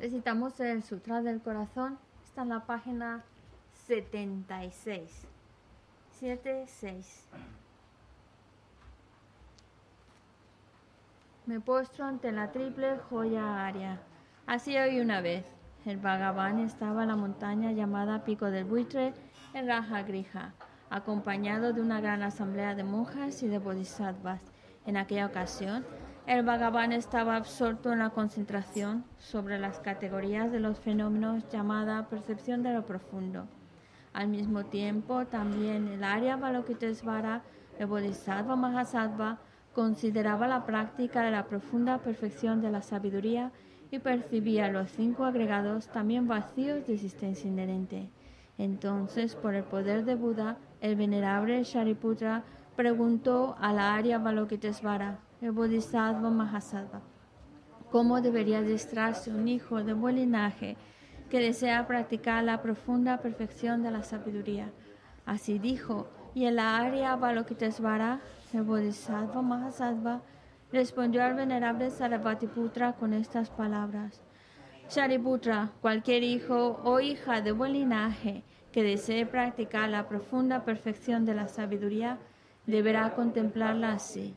Recitamos el Sutra del Corazón. Está en la página 76. 76. Me postro ante la triple joya aria. Así hoy una vez. El Bhagavan estaba en la montaña llamada Pico del Buitre en Raja Grija, acompañado de una gran asamblea de monjas y de bodhisattvas. En aquella ocasión, el Bhagavan estaba absorto en la concentración sobre las categorías de los fenómenos llamada percepción de lo profundo. Al mismo tiempo, también el Arya Balokitesvara, el Bodhisattva Mahasattva, consideraba la práctica de la profunda perfección de la sabiduría y percibía los cinco agregados también vacíos de existencia inherente. Entonces, por el poder de Buda, el venerable Shariputra preguntó a la Arya Balokitesvara, el Bodhisattva Mahasattva. ¿Cómo debería adiestrarse un hijo de buen linaje que desea practicar la profunda perfección de la sabiduría? Así dijo, y en la área Balokitesvara, el Bodhisattva Mahasattva respondió al venerable Sarvatiputra con estas palabras. Shariputra, cualquier hijo o hija de buen linaje que desee practicar la profunda perfección de la sabiduría, deberá contemplarla así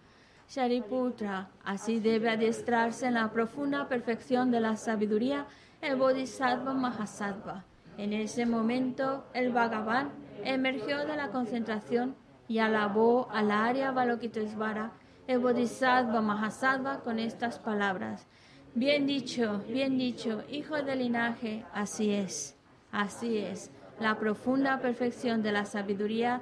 Shariputra, así debe adiestrarse en la profunda perfección de la sabiduría el Bodhisattva Mahasattva. En ese momento, el Bhagavan emergió de la concentración y alabó al Arya Balokitesvara, el Bodhisattva Mahasattva, con estas palabras. Bien dicho, bien dicho, hijo del linaje, así es, así es. La profunda perfección de la sabiduría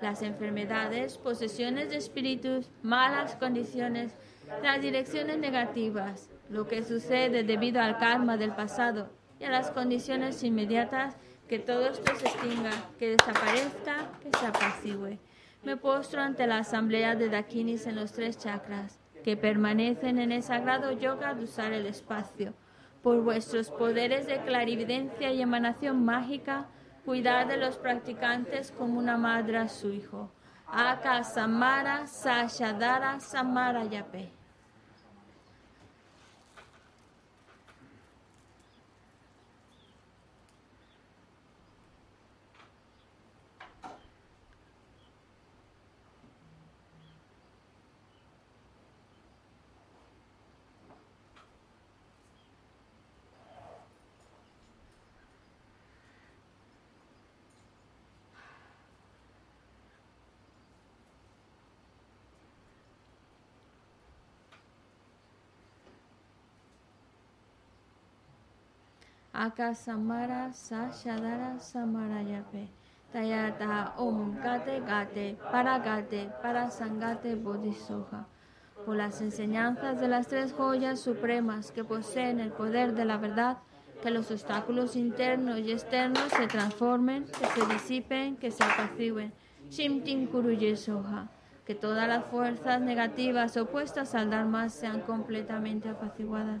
las enfermedades, posesiones de espíritus, malas condiciones, las direcciones negativas, lo que sucede debido al karma del pasado y a las condiciones inmediatas, que todo esto se extinga, que desaparezca, que se apacigüe. Me postro ante la asamblea de Dakinis en los tres chakras, que permanecen en el sagrado yoga de usar el espacio. Por vuestros poderes de clarividencia y emanación mágica, cuidar de los practicantes como una madre a su hijo. Aka Samara Sashadara Samara Yape. Aka Samara Sashadara Samarayape. Tayata Om Gate Gate Para Gate Para Sangate Bodhisoha. Por las enseñanzas de las tres joyas supremas que poseen el poder de la verdad, que los obstáculos internos y externos se transformen, que se disipen, que se apacigüen. Shimtin Kuruye Soha. Que todas las fuerzas negativas opuestas al Dharma sean completamente apaciguadas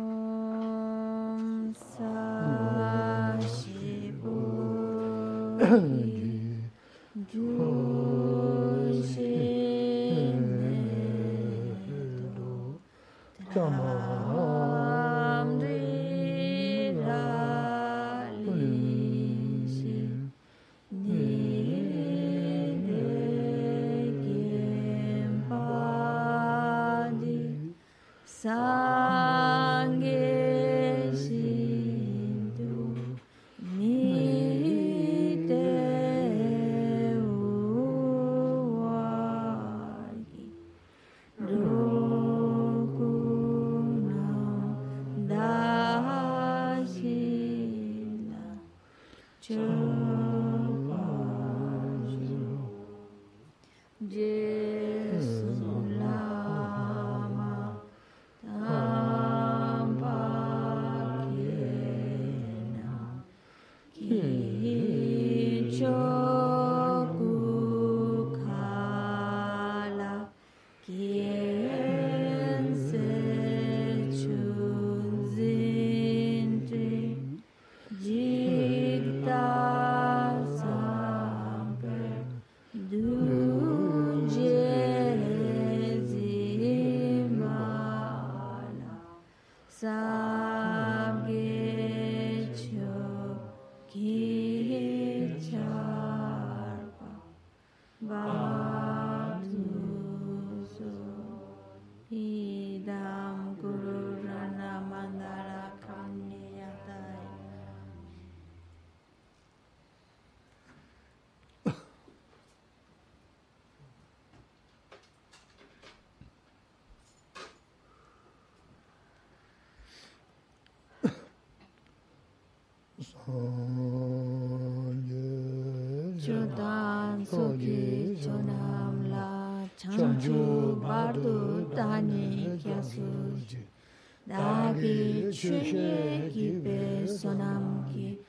Hmm. ju bardu dani kyasu ji dagi chushe ki pe sonam ki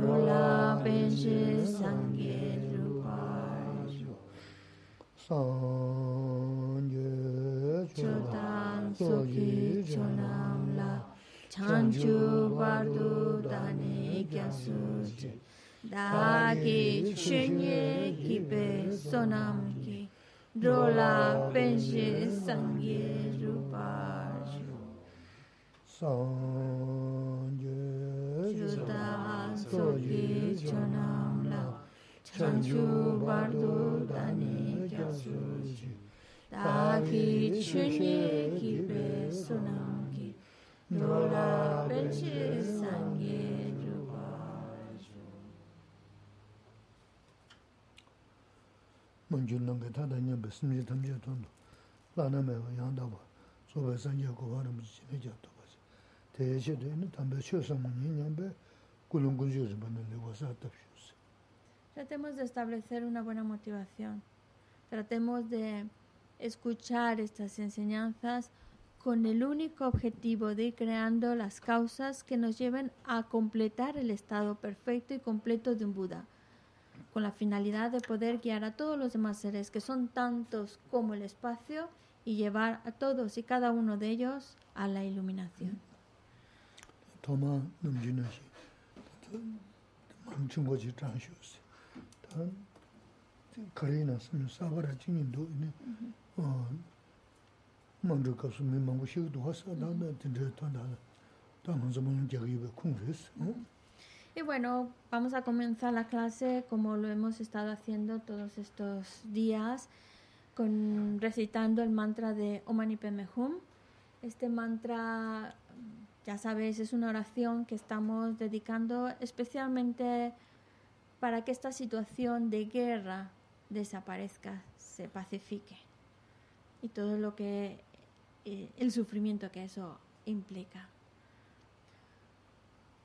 rola benje sangye rupa ju sangye chodan soki chonam la chanju bardu dani kyasu ji dagi chunye ki pe sonam rola penje sangye rupa sangye juda soye janam la. Chanju bardo dani kyasu ji ta ki chunye ki pe sunam ki. Rola penje sangye Tratemos de establecer una buena motivación. Tratemos de escuchar estas enseñanzas con el único objetivo de ir creando las causas que nos lleven a completar el estado perfecto y completo de un Buda con la finalidad de poder guiar a todos los demás seres, que son tantos como el espacio, y llevar a todos y cada uno de ellos a la iluminación. Y bueno, vamos a comenzar la clase como lo hemos estado haciendo todos estos días, con, recitando el mantra de Om. Este mantra, ya sabéis, es una oración que estamos dedicando especialmente para que esta situación de guerra desaparezca, se pacifique y todo lo que eh, el sufrimiento que eso implica.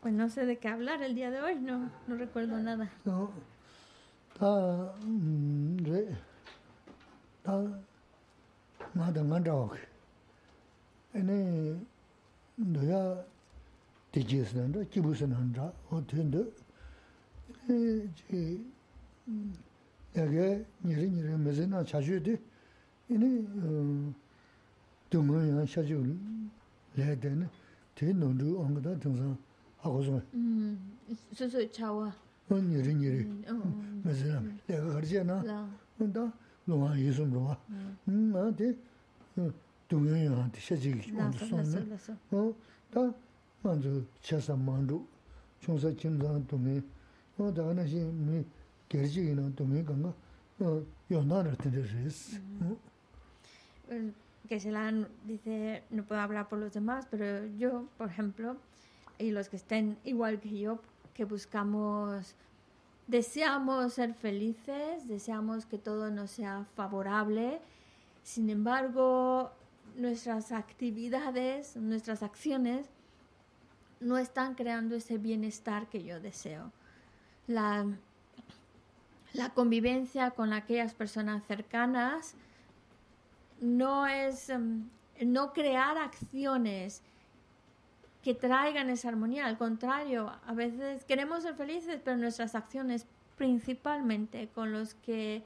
Pues no sé de qué hablar el día de hoy, no, no recuerdo nada. No, o e na ene du mo ya lé dé né, té nón chú óng gá tóng sáng há gó zóng. Sú sú chá wá. Ón nyé rí nyé rí, mé zé rá, lé gá gá rí ché ná, ón tá lóng há yé sóm ró wá. Ná té tóng yé yé há té xé ché kí óng chú sóng né, ó tá mán chú ché sá mán chú, chóng sá chím sá tóng yé, ó tá ná xé mé gé rí ché yé ná tóng yé gá ngá, yó ná rá té ré ré que se la dice, no puedo hablar por los demás, pero yo, por ejemplo, y los que estén igual que yo, que buscamos, deseamos ser felices, deseamos que todo nos sea favorable, sin embargo, nuestras actividades, nuestras acciones no están creando ese bienestar que yo deseo. La, la convivencia con aquellas personas cercanas no es um, no crear acciones que traigan esa armonía. Al contrario, a veces queremos ser felices, pero nuestras acciones, principalmente con los que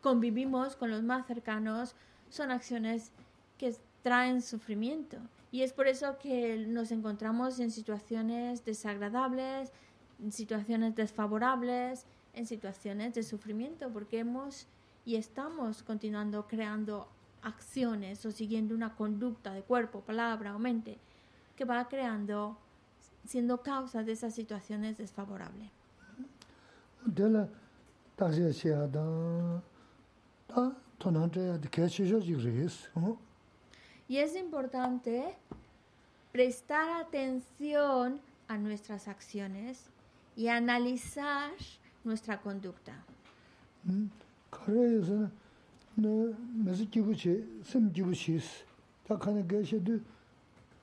convivimos, con los más cercanos, son acciones que traen sufrimiento. Y es por eso que nos encontramos en situaciones desagradables, en situaciones desfavorables, en situaciones de sufrimiento, porque hemos y estamos continuando creando acciones o siguiendo una conducta de cuerpo, palabra o mente que va creando, siendo causa de esas situaciones desfavorables. Y es importante prestar atención a nuestras acciones y analizar nuestra conducta.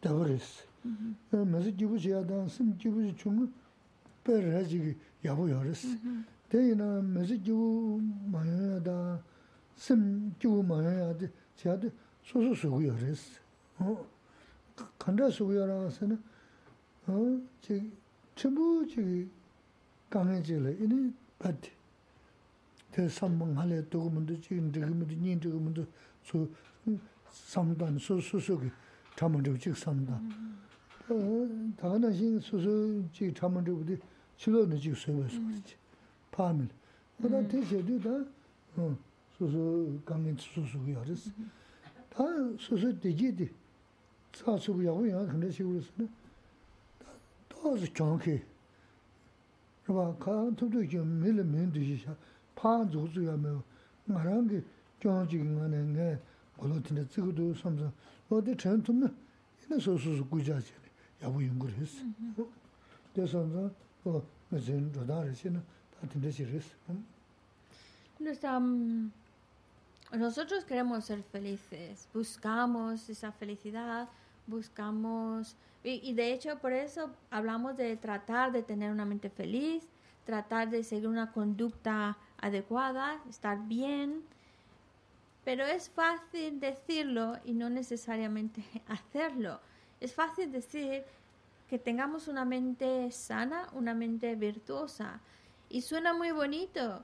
다버렸어. 그래서 지부지야다 심 지부지 좀 빼라지기 야보여렸어. 대이나 메시 지부 마야다 심 지부 마야다 제가 소소 소고여렸어. 어 간다 소고여라서는 어 지, 전부 지 강해질래 이니 바티 대 삼봉 할래 도구문도 지금 지금도 닌 도구문도 소 삼단 소소소기 참은적 직 삼다. 어, 다나신 수수 직 참은적부터 실로는 직 서버스 그렇지. 파밀. 그다 대세도 다 어, 수수 강민 수수가 알았어. 다 수수 되지디. 사수부 야고야 근데 시골에서는 다도 정케. 그봐 칸토도 좀 밀을 면드시 샤. 파 조주야 뭐 말한 게 정직인 거는 게 올로틴데 지구도 삼성 어디 전투는 이나 소소소 구자지 야부 연구를 했어. 그래서 어 무슨 도다르시는 다 된다시랬어. Nosotros queremos ser felices, buscamos esa felicidad, buscamos, y, y, de hecho por eso hablamos de tratar de tener una mente feliz, tratar de seguir una conducta adecuada, estar bien, pero es fácil decirlo y no necesariamente hacerlo. Es fácil decir que tengamos una mente sana, una mente virtuosa. Y suena muy bonito.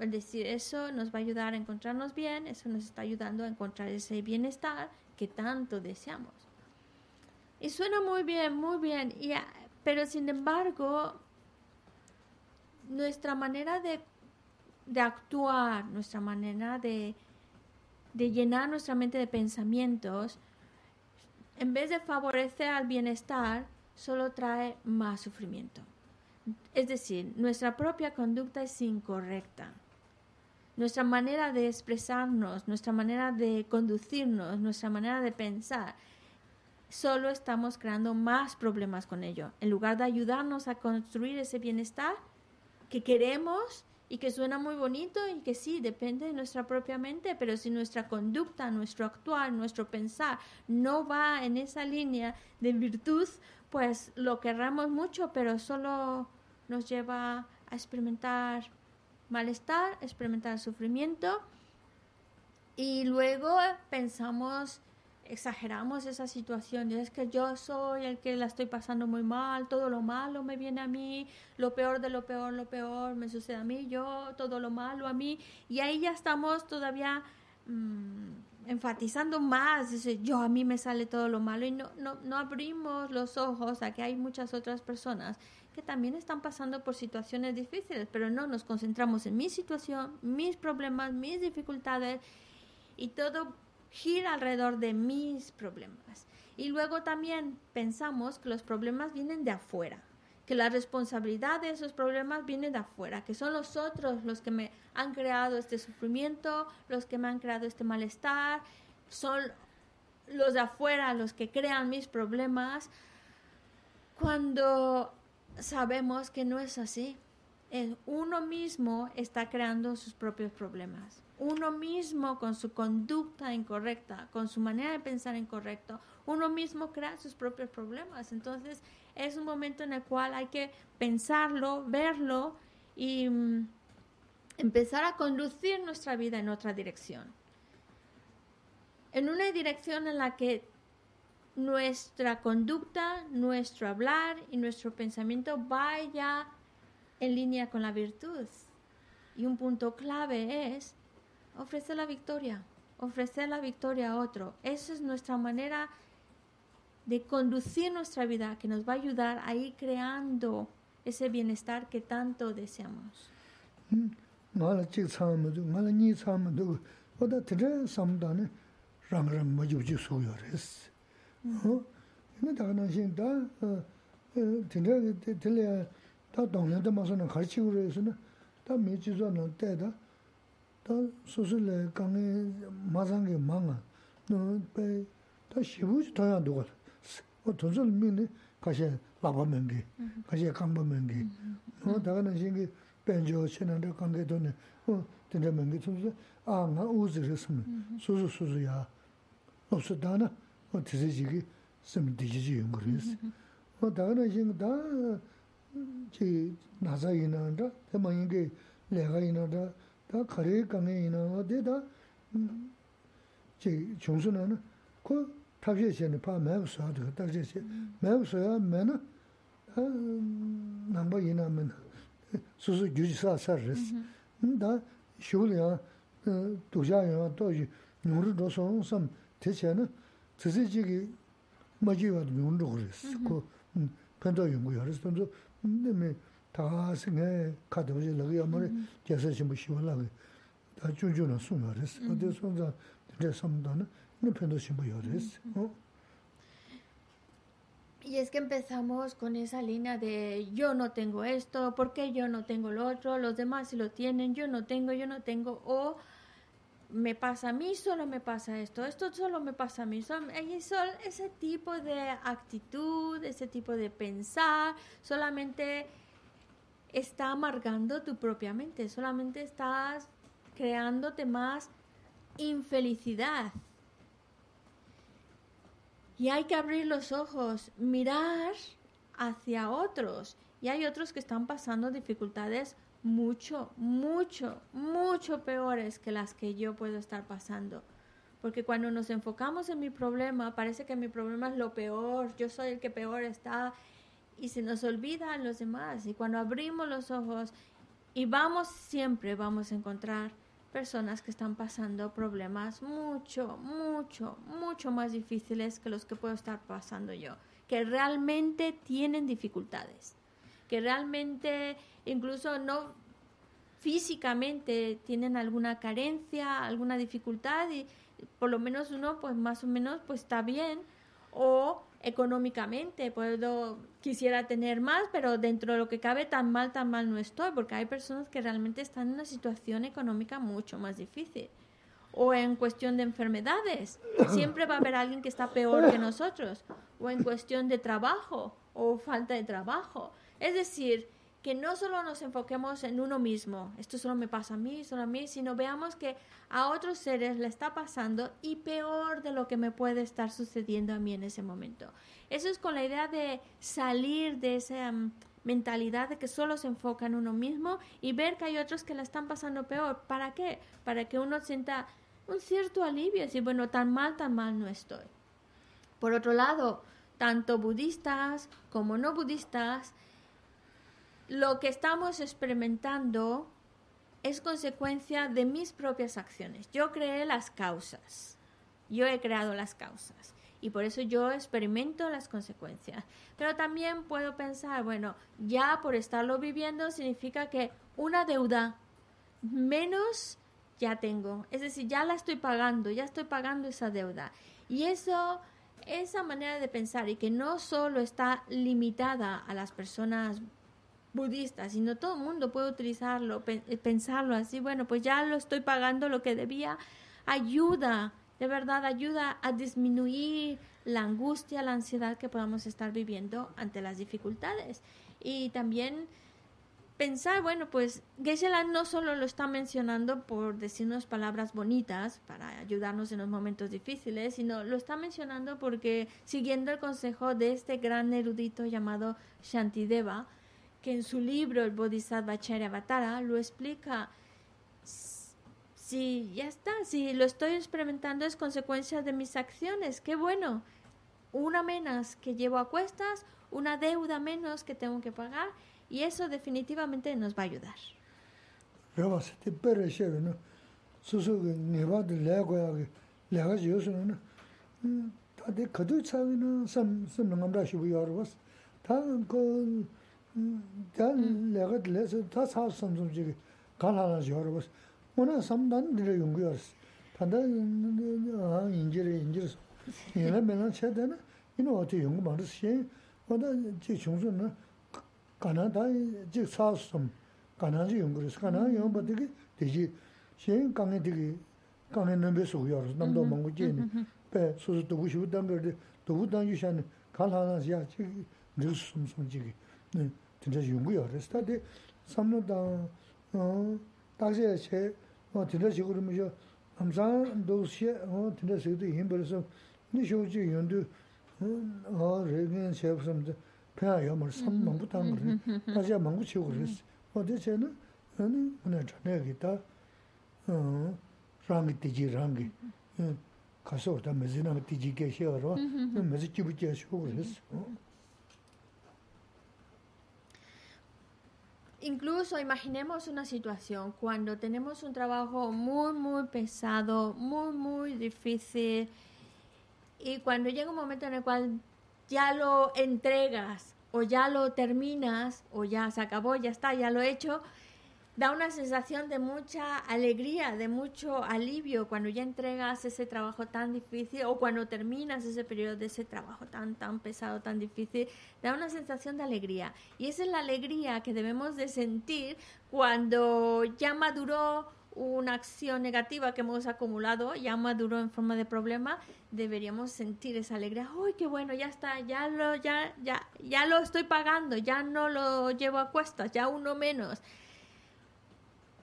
Es decir, eso nos va a ayudar a encontrarnos bien, eso nos está ayudando a encontrar ese bienestar que tanto deseamos. Y suena muy bien, muy bien. Y, pero sin embargo, nuestra manera de, de actuar, nuestra manera de, de llenar nuestra mente de pensamientos, en vez de favorecer al bienestar, solo trae más sufrimiento. Es decir, nuestra propia conducta es incorrecta. Nuestra manera de expresarnos, nuestra manera de conducirnos, nuestra manera de pensar, solo estamos creando más problemas con ello. En lugar de ayudarnos a construir ese bienestar que queremos y que suena muy bonito y que sí, depende de nuestra propia mente, pero si nuestra conducta, nuestro actuar, nuestro pensar no va en esa línea de virtud, pues lo querramos mucho, pero solo nos lleva a experimentar malestar, experimentar sufrimiento y luego pensamos exageramos esa situación. Es que yo soy el que la estoy pasando muy mal, todo lo malo me viene a mí, lo peor de lo peor, lo peor me sucede a mí, yo, todo lo malo a mí. Y ahí ya estamos todavía mm, enfatizando más, yo a mí me sale todo lo malo y no, no, no abrimos los ojos a que hay muchas otras personas que también están pasando por situaciones difíciles, pero no nos concentramos en mi situación, mis problemas, mis dificultades y todo gira alrededor de mis problemas. Y luego también pensamos que los problemas vienen de afuera, que la responsabilidad de esos problemas viene de afuera, que son los otros los que me han creado este sufrimiento, los que me han creado este malestar, son los de afuera los que crean mis problemas, cuando sabemos que no es así. Uno mismo está creando sus propios problemas uno mismo con su conducta incorrecta, con su manera de pensar incorrecto, uno mismo crea sus propios problemas. Entonces es un momento en el cual hay que pensarlo, verlo y mm, empezar a conducir nuestra vida en otra dirección. En una dirección en la que nuestra conducta, nuestro hablar y nuestro pensamiento vaya en línea con la virtud. Y un punto clave es ofrecer la victoria, ofrecer la victoria a otro. Esa es nuestra manera de conducir nuestra vida, que nos va a ayudar a ir creando ese bienestar que tanto deseamos. 다 소슬레 강에 마상게 망아 너배 다 시부지 더야 누가 어 도절 민네 가시 바바면게 가시 강바면게 어 다가는 신기 벤조 신한데 관계 돈에 어 된다 면게 소소 아나 우즈르스면 소소 소소야 없어다나 어 드지지기 좀 드지지 연구리스 어 다가는 신다 지 나사이나다 대만인게 내가 이나다 래 강에 있는 어디다 제 총수는 그 탑시에는 파 매우서도 다지지 매우서야 매나 아 남바 이나면 수수 규지사 살스 다 쇼리아 도자야 또 누르 도서 좀 대체는 지지지기 마지와 눈도 그랬어 그 편도 연구야 그래서 좀 근데 ya Y es que empezamos con esa línea de yo no tengo esto, ¿por qué yo no tengo lo otro? Los demás sí lo tienen, yo no tengo, yo no tengo. O me pasa a mí, solo me pasa esto, esto solo me pasa a mí. Son, ese tipo de actitud, ese tipo de pensar, solamente está amargando tu propia mente, solamente estás creándote más infelicidad. Y hay que abrir los ojos, mirar hacia otros. Y hay otros que están pasando dificultades mucho, mucho, mucho peores que las que yo puedo estar pasando. Porque cuando nos enfocamos en mi problema, parece que mi problema es lo peor, yo soy el que peor está y se nos olvidan los demás. Y cuando abrimos los ojos y vamos siempre, vamos a encontrar personas que están pasando problemas mucho, mucho, mucho más difíciles que los que puedo estar pasando yo, que realmente tienen dificultades, que realmente incluso no físicamente tienen alguna carencia, alguna dificultad y por lo menos uno pues más o menos pues está bien o económicamente, puedo, quisiera tener más, pero dentro de lo que cabe tan mal, tan mal no estoy, porque hay personas que realmente están en una situación económica mucho más difícil. O en cuestión de enfermedades, siempre va a haber alguien que está peor que nosotros. O en cuestión de trabajo o falta de trabajo. Es decir, que no solo nos enfoquemos en uno mismo, esto solo me pasa a mí, solo a mí, sino veamos que a otros seres le está pasando y peor de lo que me puede estar sucediendo a mí en ese momento. Eso es con la idea de salir de esa mm, mentalidad de que solo se enfoca en uno mismo y ver que hay otros que la están pasando peor. ¿Para qué? Para que uno sienta un cierto alivio, decir, bueno, tan mal, tan mal no estoy. Por otro lado, tanto budistas como no budistas, lo que estamos experimentando es consecuencia de mis propias acciones. Yo creé las causas. Yo he creado las causas. Y por eso yo experimento las consecuencias. Pero también puedo pensar, bueno, ya por estarlo viviendo significa que una deuda menos ya tengo. Es decir, ya la estoy pagando, ya estoy pagando esa deuda. Y eso, esa manera de pensar y que no solo está limitada a las personas budista, sino todo el mundo puede utilizarlo, eh, pensarlo así, bueno, pues ya lo estoy pagando lo que debía, ayuda, de verdad ayuda a disminuir la angustia, la ansiedad que podamos estar viviendo ante las dificultades. Y también pensar, bueno, pues geshe no solo lo está mencionando por decirnos palabras bonitas para ayudarnos en los momentos difíciles, sino lo está mencionando porque siguiendo el consejo de este gran erudito llamado Shantideva, que en su libro El Bodhisattva Charyavatara lo explica. Si ya está, si lo estoy experimentando es consecuencia de mis acciones, qué bueno. Una menos que llevo a cuestas, una deuda menos que tengo que pagar y eso definitivamente nos va a ayudar. dā lēgāt lēsā tā sār samsam chīgī kāna nā yorā bās wā samdān dhīrā yungu yorās tāndā yīngirī yīngirī sō yīnā mēnā chā dā na yīnā wā tī yungu mā rā sī wā dā jī chūngsū na kāna dā jī sār sam kāna jī yungu rās kāna yungu bā tīgī tīgī shī kāngi tīgī kāngi nāmbē sū yorās nāmbdā māngu jī nī bē sū sū tūgu shivu dāmbē rā tūgu dāng yu shā nī kāna nā sī yā chī rī sūm sūm chīgī 진짜 연구야. 그래서 다들 삼노다 어 다시 제 어, 진짜 식으로 뭐죠? 항상 도시에 어, 진짜 세도 힘들어서 니 쇼지 연두 어, 레긴 셰프섬도 배야 뭐 삼만부터 한 거를 다시 망고 치고 그랬어. 어디 쟤는 아니 오늘 저녁에 있다. 어, 랑이 되지 랑이. 가서 다 메지나 되지 계셔로. 메지 집지 하시고 그랬어. Incluso imaginemos una situación cuando tenemos un trabajo muy, muy pesado, muy, muy difícil, y cuando llega un momento en el cual ya lo entregas o ya lo terminas o ya se acabó, ya está, ya lo he hecho, da una sensación de mucha alegría, de mucho alivio cuando ya entregas ese trabajo tan difícil o cuando terminas ese periodo de ese trabajo tan, tan pesado, tan difícil, da una sensación de alegría. Y esa es la alegría que debemos de sentir cuando ya maduró una acción negativa que hemos acumulado, ya maduró en forma de problema, deberíamos sentir esa alegría. ¡Uy, qué bueno! Ya está, ya lo, ya, ya, ya lo estoy pagando, ya no lo llevo a cuestas, ya uno menos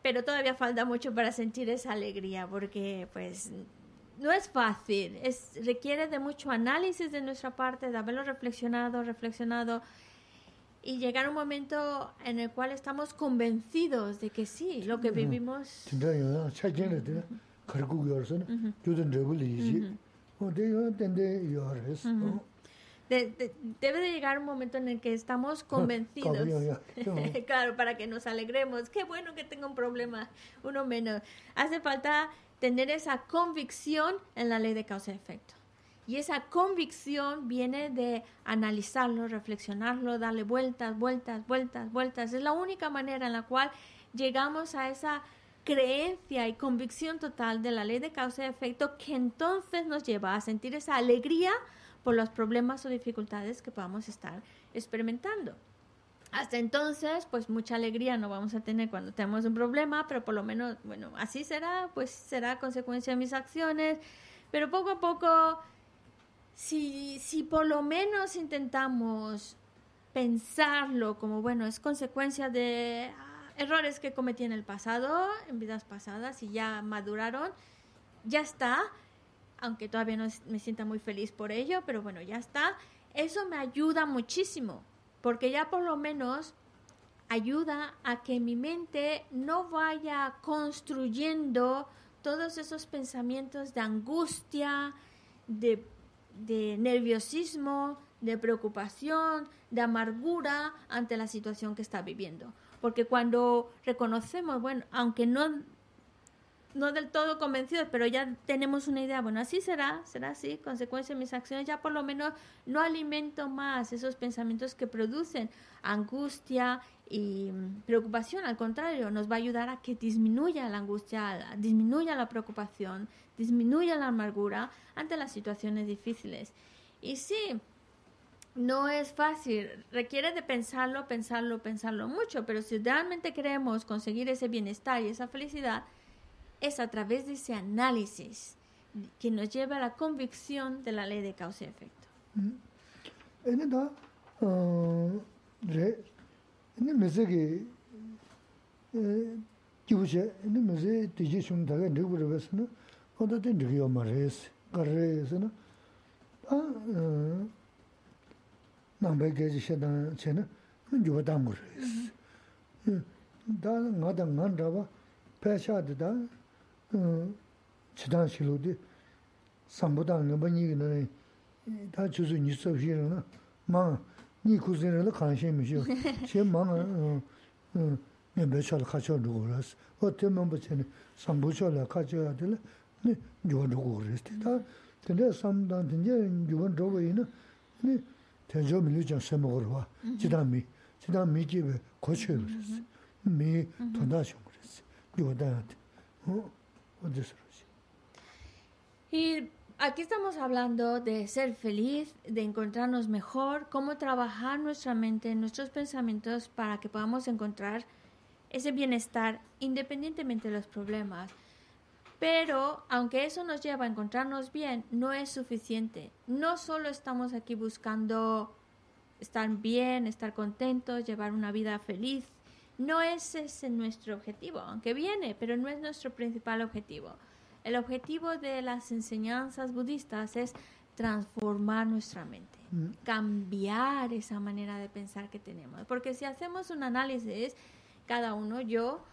pero todavía falta mucho para sentir esa alegría porque pues no es fácil, es, requiere de mucho análisis de nuestra parte, de haberlo reflexionado, reflexionado y llegar a un momento en el cual estamos convencidos de que sí, lo que vivimos... De, debe de llegar un momento en el que estamos convencidos. claro, para que nos alegremos. Qué bueno que tengo un problema, uno menos. Hace falta tener esa convicción en la ley de causa y efecto. Y esa convicción viene de analizarlo, reflexionarlo, darle vueltas, vueltas, vueltas, vueltas. Es la única manera en la cual llegamos a esa creencia y convicción total de la ley de causa y efecto que entonces nos lleva a sentir esa alegría por los problemas o dificultades que podamos estar experimentando. Hasta entonces, pues mucha alegría no vamos a tener cuando tenemos un problema, pero por lo menos, bueno, así será, pues será consecuencia de mis acciones, pero poco a poco, si, si por lo menos intentamos pensarlo como, bueno, es consecuencia de ah, errores que cometí en el pasado, en vidas pasadas, y ya maduraron, ya está, aunque todavía no me sienta muy feliz por ello, pero bueno, ya está. Eso me ayuda muchísimo, porque ya por lo menos ayuda a que mi mente no vaya construyendo todos esos pensamientos de angustia, de, nerviosismo, de preocupación, de amargura ante la situación que está viviendo. Porque cuando reconocemos, bueno, aunque no no del todo convencidos, pero ya tenemos una idea, bueno, así será, será así, consecuencia de mis acciones, ya por lo menos no alimento más esos pensamientos que producen angustia y mm, preocupación, al contrario, nos va a ayudar a que disminuya la angustia, disminuya la preocupación, disminuya la amargura ante las situaciones difíciles. Y sí, no es fácil, requiere de pensarlo, pensarlo, pensarlo mucho, pero si realmente queremos conseguir ese bienestar y esa felicidad, es a través de ese análisis que nos lleva a la convicción de la ley de causa y efecto. chidang shilu di sambudang ngaba nyi nani ta chuzu nyusab shiru na maa nyi kuzi nila kanshin mi shiru che maa nyambe chola kacho dhugu ras o te mambu chani sambu chola kacho ya dila yuwa dhugu ras ti ta tanda sambudang tanda yuwa dhugu ina tenjo milu chan sema korwa chidang mi chidang mi kiwe kocho yu ras mi tanda shungu ras yuwa dayati Y aquí estamos hablando de ser feliz, de encontrarnos mejor, cómo trabajar nuestra mente, nuestros pensamientos para que podamos encontrar ese bienestar independientemente de los problemas. Pero aunque eso nos lleva a encontrarnos bien, no es suficiente. No solo estamos aquí buscando estar bien, estar contentos, llevar una vida feliz, no es ese nuestro objetivo, aunque viene, pero no es nuestro principal objetivo. El objetivo de las enseñanzas budistas es transformar nuestra mente, mm. cambiar esa manera de pensar que tenemos. Porque si hacemos un análisis, cada uno, yo,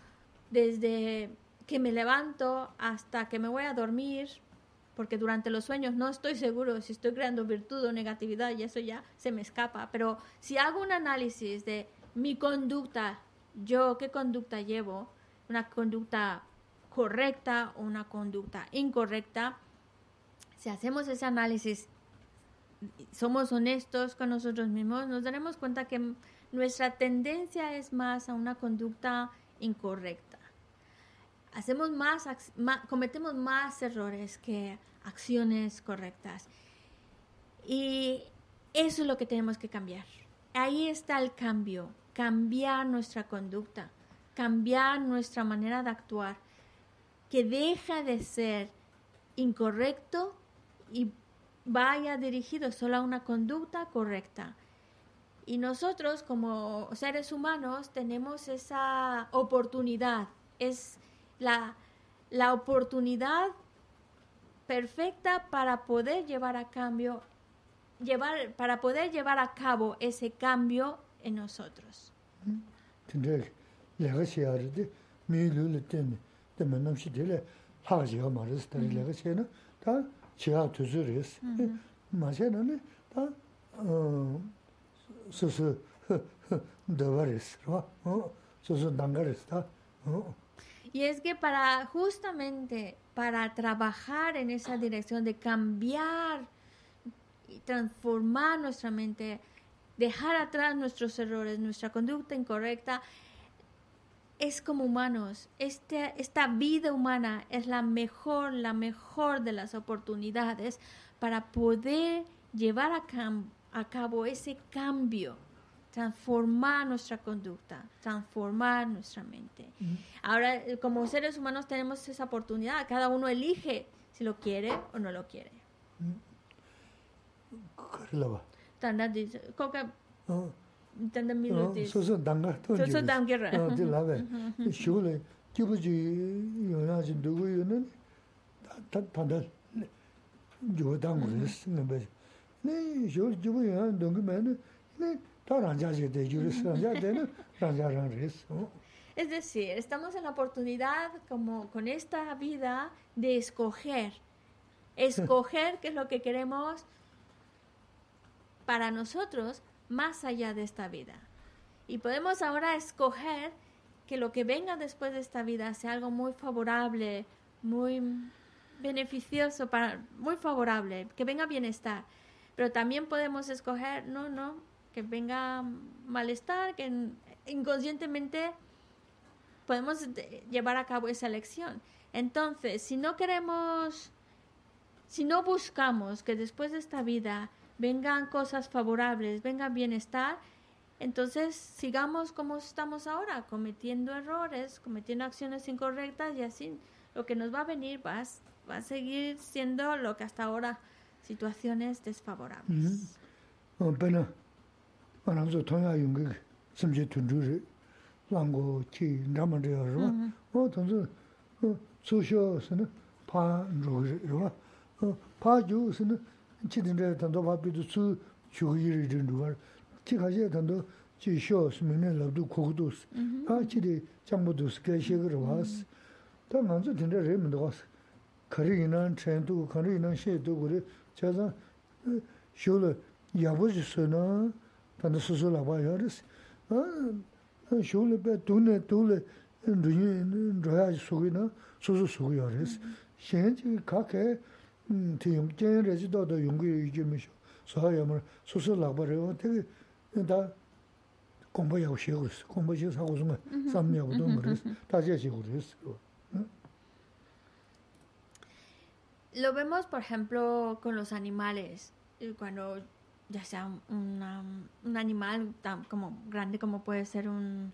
desde que me levanto hasta que me voy a dormir, porque durante los sueños no estoy seguro si estoy creando virtud o negatividad y eso ya se me escapa, pero si hago un análisis de mi conducta yo qué conducta llevo, una conducta correcta o una conducta incorrecta. Si hacemos ese análisis, somos honestos con nosotros mismos, nos daremos cuenta que nuestra tendencia es más a una conducta incorrecta. Hacemos más, cometemos más errores que acciones correctas. Y eso es lo que tenemos que cambiar. Ahí está el cambio cambiar nuestra conducta, cambiar nuestra manera de actuar, que deja de ser incorrecto y vaya dirigido solo a una conducta correcta. Y nosotros como seres humanos tenemos esa oportunidad, es la, la oportunidad perfecta para poder llevar a cambio llevar para poder llevar a cabo ese cambio en nosotros. Y es que para justamente para trabajar en esa dirección de cambiar y transformar nuestra mente, dejar atrás nuestros errores, nuestra conducta incorrecta, es como humanos. Este, esta vida humana es la mejor, la mejor de las oportunidades para poder llevar a, a cabo ese cambio, transformar nuestra conducta, transformar nuestra mente. Ahora, eh, como seres humanos tenemos esa oportunidad, cada uno elige si lo quiere o no lo quiere. Es decir, estamos en la oportunidad, como con esta vida, de escoger. Escoger qué es lo que queremos para nosotros más allá de esta vida. Y podemos ahora escoger que lo que venga después de esta vida sea algo muy favorable, muy beneficioso, para, muy favorable, que venga bienestar. Pero también podemos escoger, no, no, que venga malestar, que inconscientemente podemos llevar a cabo esa elección. Entonces, si no queremos, si no buscamos que después de esta vida vengan cosas favorables, venga bienestar, entonces sigamos como estamos ahora, cometiendo errores, cometiendo acciones incorrectas y así lo que nos va a venir va a, va a seguir siendo lo que hasta ahora, situaciones desfavorables. nama riya chidinda tando papi tu su shukuyiri rinduwar, chi khashiya tando chi shio sumine labdu kukudus, pa chidi chambudus kaya shikir was, ta nganzu tinda re mendo was, kari inan chen tu, kari inan she tu kuri, cha zang shio la yabu chi su na tanda susu laba yaris, shio la pe tu ne tu le runyi, runyi sukuyi na susu sukuyi yaris, shen chi ka kaya Lo vemos, por ejemplo, con los animales. Cuando ya sea un animal tan como grande como puede ser un,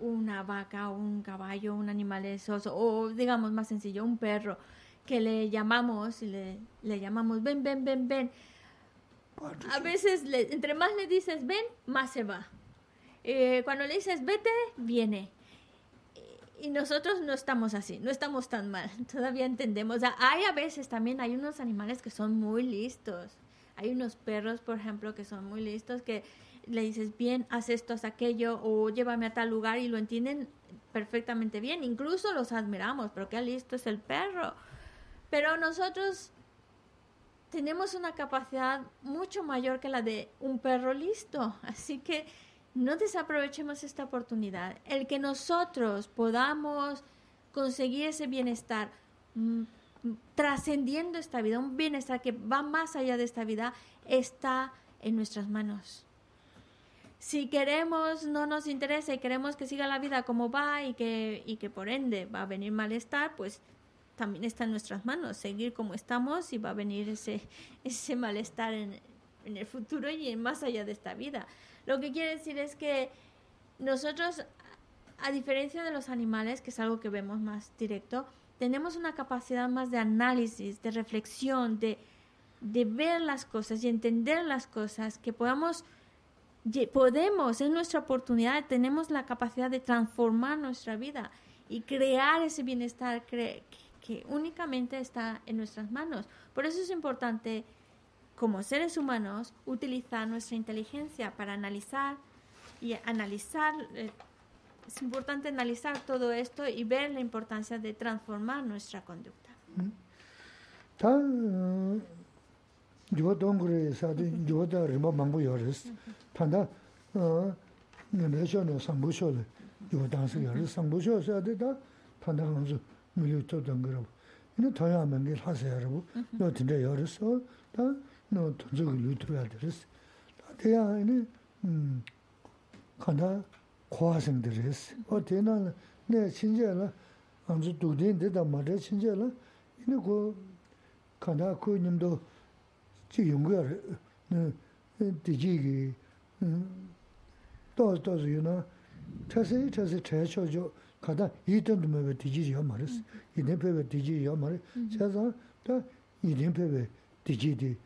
una vaca, un caballo, un animal esoso, o digamos más sencillo, un perro, que le llamamos y le, le llamamos, ven, ven, ven, ven. A veces, entre más le dices ven, más se va. Eh, cuando le dices vete, viene. Y nosotros no estamos así, no estamos tan mal, todavía entendemos. hay a veces también, hay unos animales que son muy listos hay unos perros, por ejemplo, que son muy listos, que le dices, bien, haz esto, haz aquello, o llévame a tal lugar y lo entienden perfectamente bien. Incluso los admiramos, pero qué listo es el perro. Pero nosotros tenemos una capacidad mucho mayor que la de un perro listo. Así que no desaprovechemos esta oportunidad. El que nosotros podamos conseguir ese bienestar mm, trascendiendo esta vida, un bienestar que va más allá de esta vida, está en nuestras manos. Si queremos, no nos interesa y queremos que siga la vida como va y que, y que por ende va a venir malestar, pues también está en nuestras manos seguir como estamos y va a venir ese, ese malestar en, en el futuro y en más allá de esta vida. Lo que quiere decir es que nosotros, a diferencia de los animales, que es algo que vemos más directo, tenemos una capacidad más de análisis, de reflexión, de, de ver las cosas y entender las cosas, que podamos, podemos, es nuestra oportunidad, tenemos la capacidad de transformar nuestra vida y crear ese bienestar que únicamente está en nuestras manos. Por eso es importante, como seres humanos, utilizar nuestra inteligencia para analizar y analizar eh, es importante analizar todo esto y ver la importancia de transformar nuestra conducta. Ta yo dongre sa de yo da rimba mangbo yores. Tanda ne ne sho ne sambu sho le yo da se yores sambu sho sa de da tanda han zu mi lu to dong ro. Ine to ya men ge ha se ro. No tin de yores so da no to zu lu tu ya de res. Da de ya ine 음 간다 고아생들이스 어때나 내 친제라 안주 두딘 데다 말에 친제라 이네 고 간다 그 님도 지 연구야 네 디지기 또 또서 유나 차세 차세 차셔죠 가다 이든도 뭐 디지요 말스 이네 페베 디지요 말 차서 다 이네 페베 디지디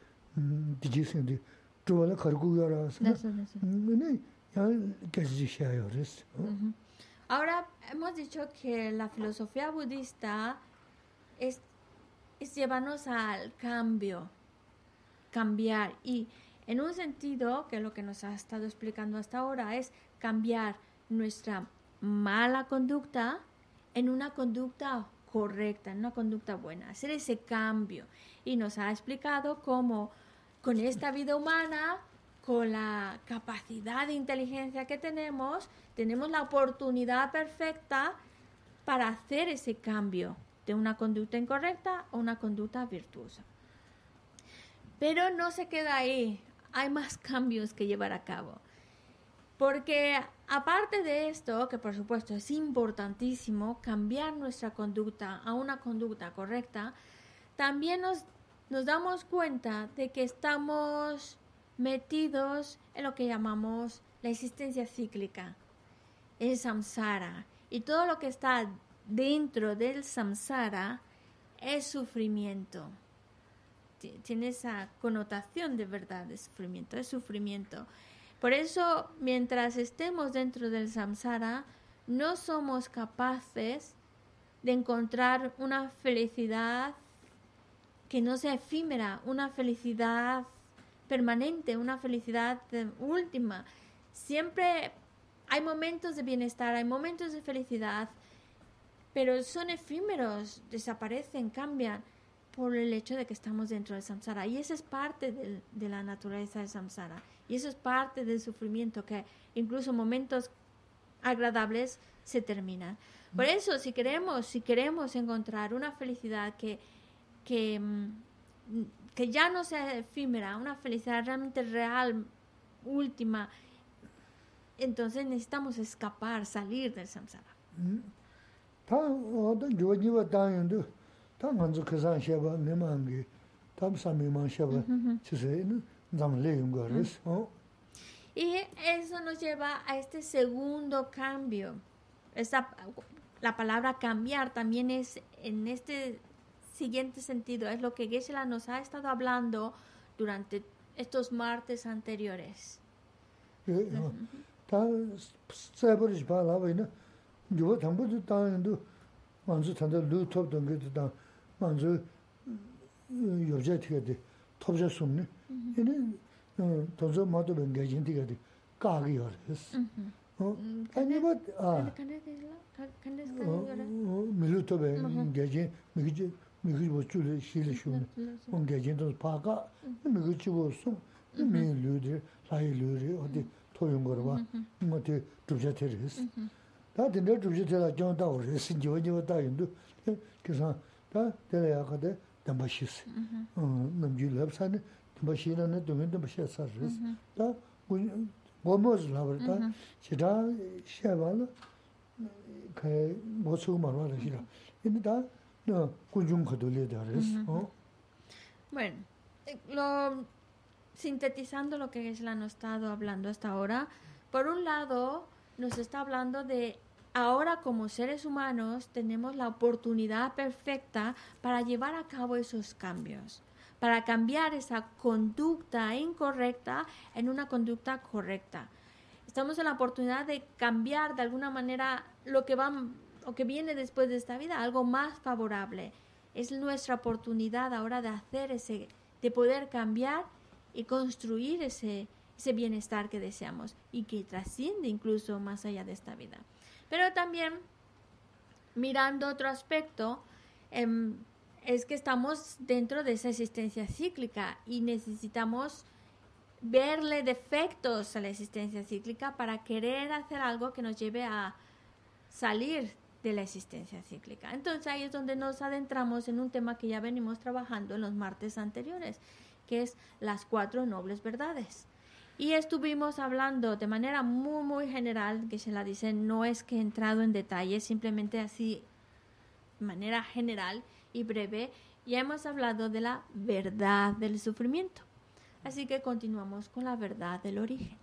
디지스인데 저번에 가르고 가라서 네 네. Ahora hemos dicho que la filosofía budista es, es llevarnos al cambio, cambiar. Y en un sentido, que lo que nos ha estado explicando hasta ahora es cambiar nuestra mala conducta en una conducta correcta, en una conducta buena, hacer ese cambio. Y nos ha explicado cómo con esta vida humana, con la capacidad de inteligencia que tenemos, tenemos la oportunidad perfecta para hacer ese cambio de una conducta incorrecta a una conducta virtuosa. Pero no se queda ahí, hay más cambios que llevar a cabo. Porque aparte de esto, que por supuesto es importantísimo, cambiar nuestra conducta a una conducta correcta, también nos, damos cuenta de que estamos metidos en lo que llamamos la existencia cíclica, el samsara. Y todo lo que está dentro del samsara es sufrimiento. Tiene esa connotación de verdad de sufrimiento, es sufrimiento. Por eso, mientras estemos dentro del samsara, no somos capaces de encontrar una felicidad que no sea efímera, una felicidad permanente, una felicidad última. Siempre hay momentos de bienestar, hay momentos de felicidad, pero son efímeros, desaparecen, cambian por el hecho de que estamos dentro del samsara. Y esa es parte de la naturaleza del samsara. Y eso es parte del sufrimiento, que incluso momentos agradables se terminan. Por mm. eso, si queremos, si queremos encontrar una felicidad que, que, mm, que ya no sea efímera, una felicidad realmente real, última, entonces necesitamos escapar, salir del samsara. Mm. Y eso nos lleva a este segundo cambio. Esta, la palabra cambiar también es en este siguiente sentido, es lo que geshe nos ha estado hablando durante estos martes anteriores. 얘는 도저 모두 변경이 되게 돼. 가기 열었어. 어, 아니 뭐 아. 밀루토베 게지 미기지 미기지 뭐 줄을 실을 쉬는 온 게진도 파가 미기지 보소 밀루들 사이루리 어디 토용 거로 봐. 뭐데 두자 테리스. 다 된다 두자 테라 정다 오래 신지원이 왔다 인도. 그래서 다 데려야 가데 담바시스. 어, 남지 랍사는 kunjung. Bueno, lo, sintetizando lo que Gesla nos ha estado hablando hasta ahora, por un lado nos está hablando de ahora como seres humanos tenemos la oportunidad perfecta para llevar a cabo esos cambios, para cambiar esa conducta incorrecta en una conducta correcta. Estamos en la oportunidad de cambiar de alguna manera lo que va o que viene después de esta vida, algo más favorable. Es nuestra oportunidad ahora de hacer ese, de poder cambiar y construir ese, ese bienestar que deseamos y que trasciende incluso más allá de esta vida. Pero también, mirando otro aspecto, em, es que estamos dentro de esa existencia cíclica y necesitamos verle defectos a la existencia cíclica para querer hacer algo que nos lleve a salir de la existencia cíclica. Entonces ahí es donde nos adentramos en un tema que ya venimos trabajando en los martes anteriores, que es las cuatro nobles verdades. Y estuvimos hablando de manera muy, muy general, que se la dice, no es que he entrado en detalle, simplemente así, de manera general y breve, ya hemos hablado de la verdad del sufrimiento. Así que continuamos con la verdad del origen.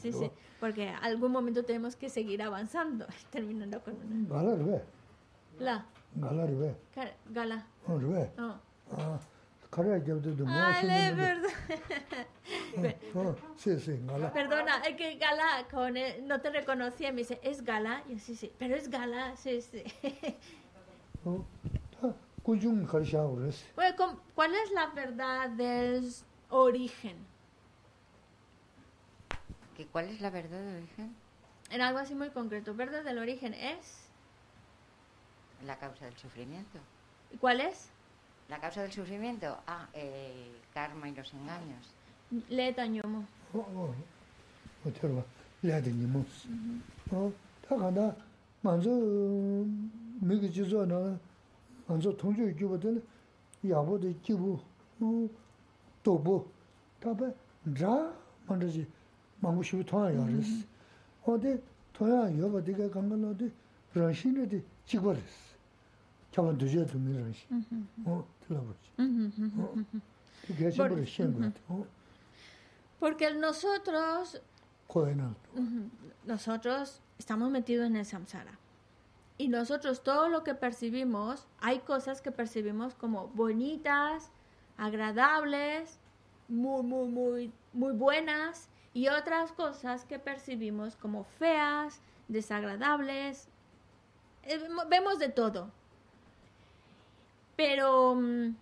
Sí, sí, porque algún momento tenemos que seguir avanzando, terminando con una. La. Gala. Gala. Oh. Ah. Perdona, es que Gala con no te reconocía, me dice, ¿es Gala? Y yo, sí, sí, pero es Gala, sí, sí. ¿Cuál es la verdad del origen? ¿Que ¿Cuál es la verdad del origen? En algo así muy concreto. ¿Verdad del origen es? La causa del sufrimiento. ¿Y cuál es? La causa del sufrimiento, ah, el karma y los engaños. Le tañomo. Oh, oh. Le tañomo. Oh, 미기 지조 나 먼저 통주 규보들 야보도 기부 도보. 답에 자 먼저지. 망고 싶어 통하여 그랬어 어디 통야 여보 네가 간건 어디 러시는데 지고랬어. 저번 두제 두면 러시 어. 들어.버지 그게 지금 신고 어 porque nosotros Nosotros estamos metidos en el samsara. Y nosotros todo lo que percibimos, hay cosas que percibimos como bonitas, agradables, muy, muy, muy, muy buenas, y otras cosas que percibimos como feas, desagradables. Eh, vemos de todo. Pero mm,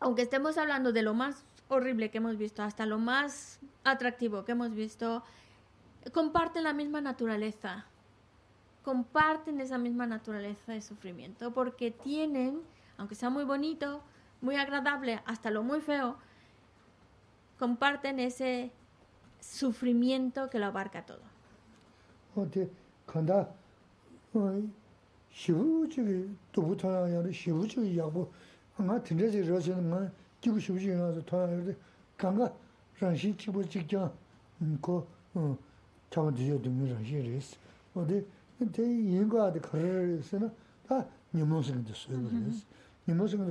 aunque estemos hablando de lo más horrible que hemos visto hasta lo más atractivo que hemos visto, comparten la misma naturaleza. Comparten esa misma naturaleza de sufrimiento porque tienen, aunque sea muy bonito, muy agradable, hasta lo muy feo, comparten ese sufrimiento que lo abarca todo. Yīngā kārā na tā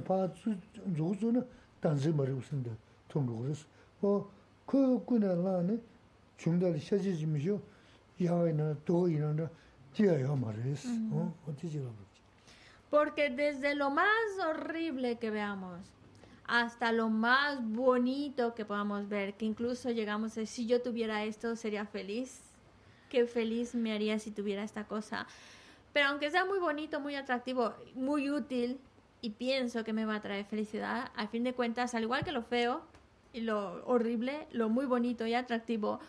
pā dzū dzū na mā tōng kō kū nā lā chūng dā shā chī chī mī yā wā dō yī yā mā tī rā Porque desde lo más horrible que veamos hasta lo más bonito que podamos ver, que incluso llegamos a si yo tuviera esto sería feliz, qué feliz me haría si tuviera esta cosa. Pero aunque sea muy bonito, muy atractivo, muy útil y pienso que me va a traer felicidad, al fin de cuentas, al igual que lo feo y lo horrible, lo muy bonito y atractivo,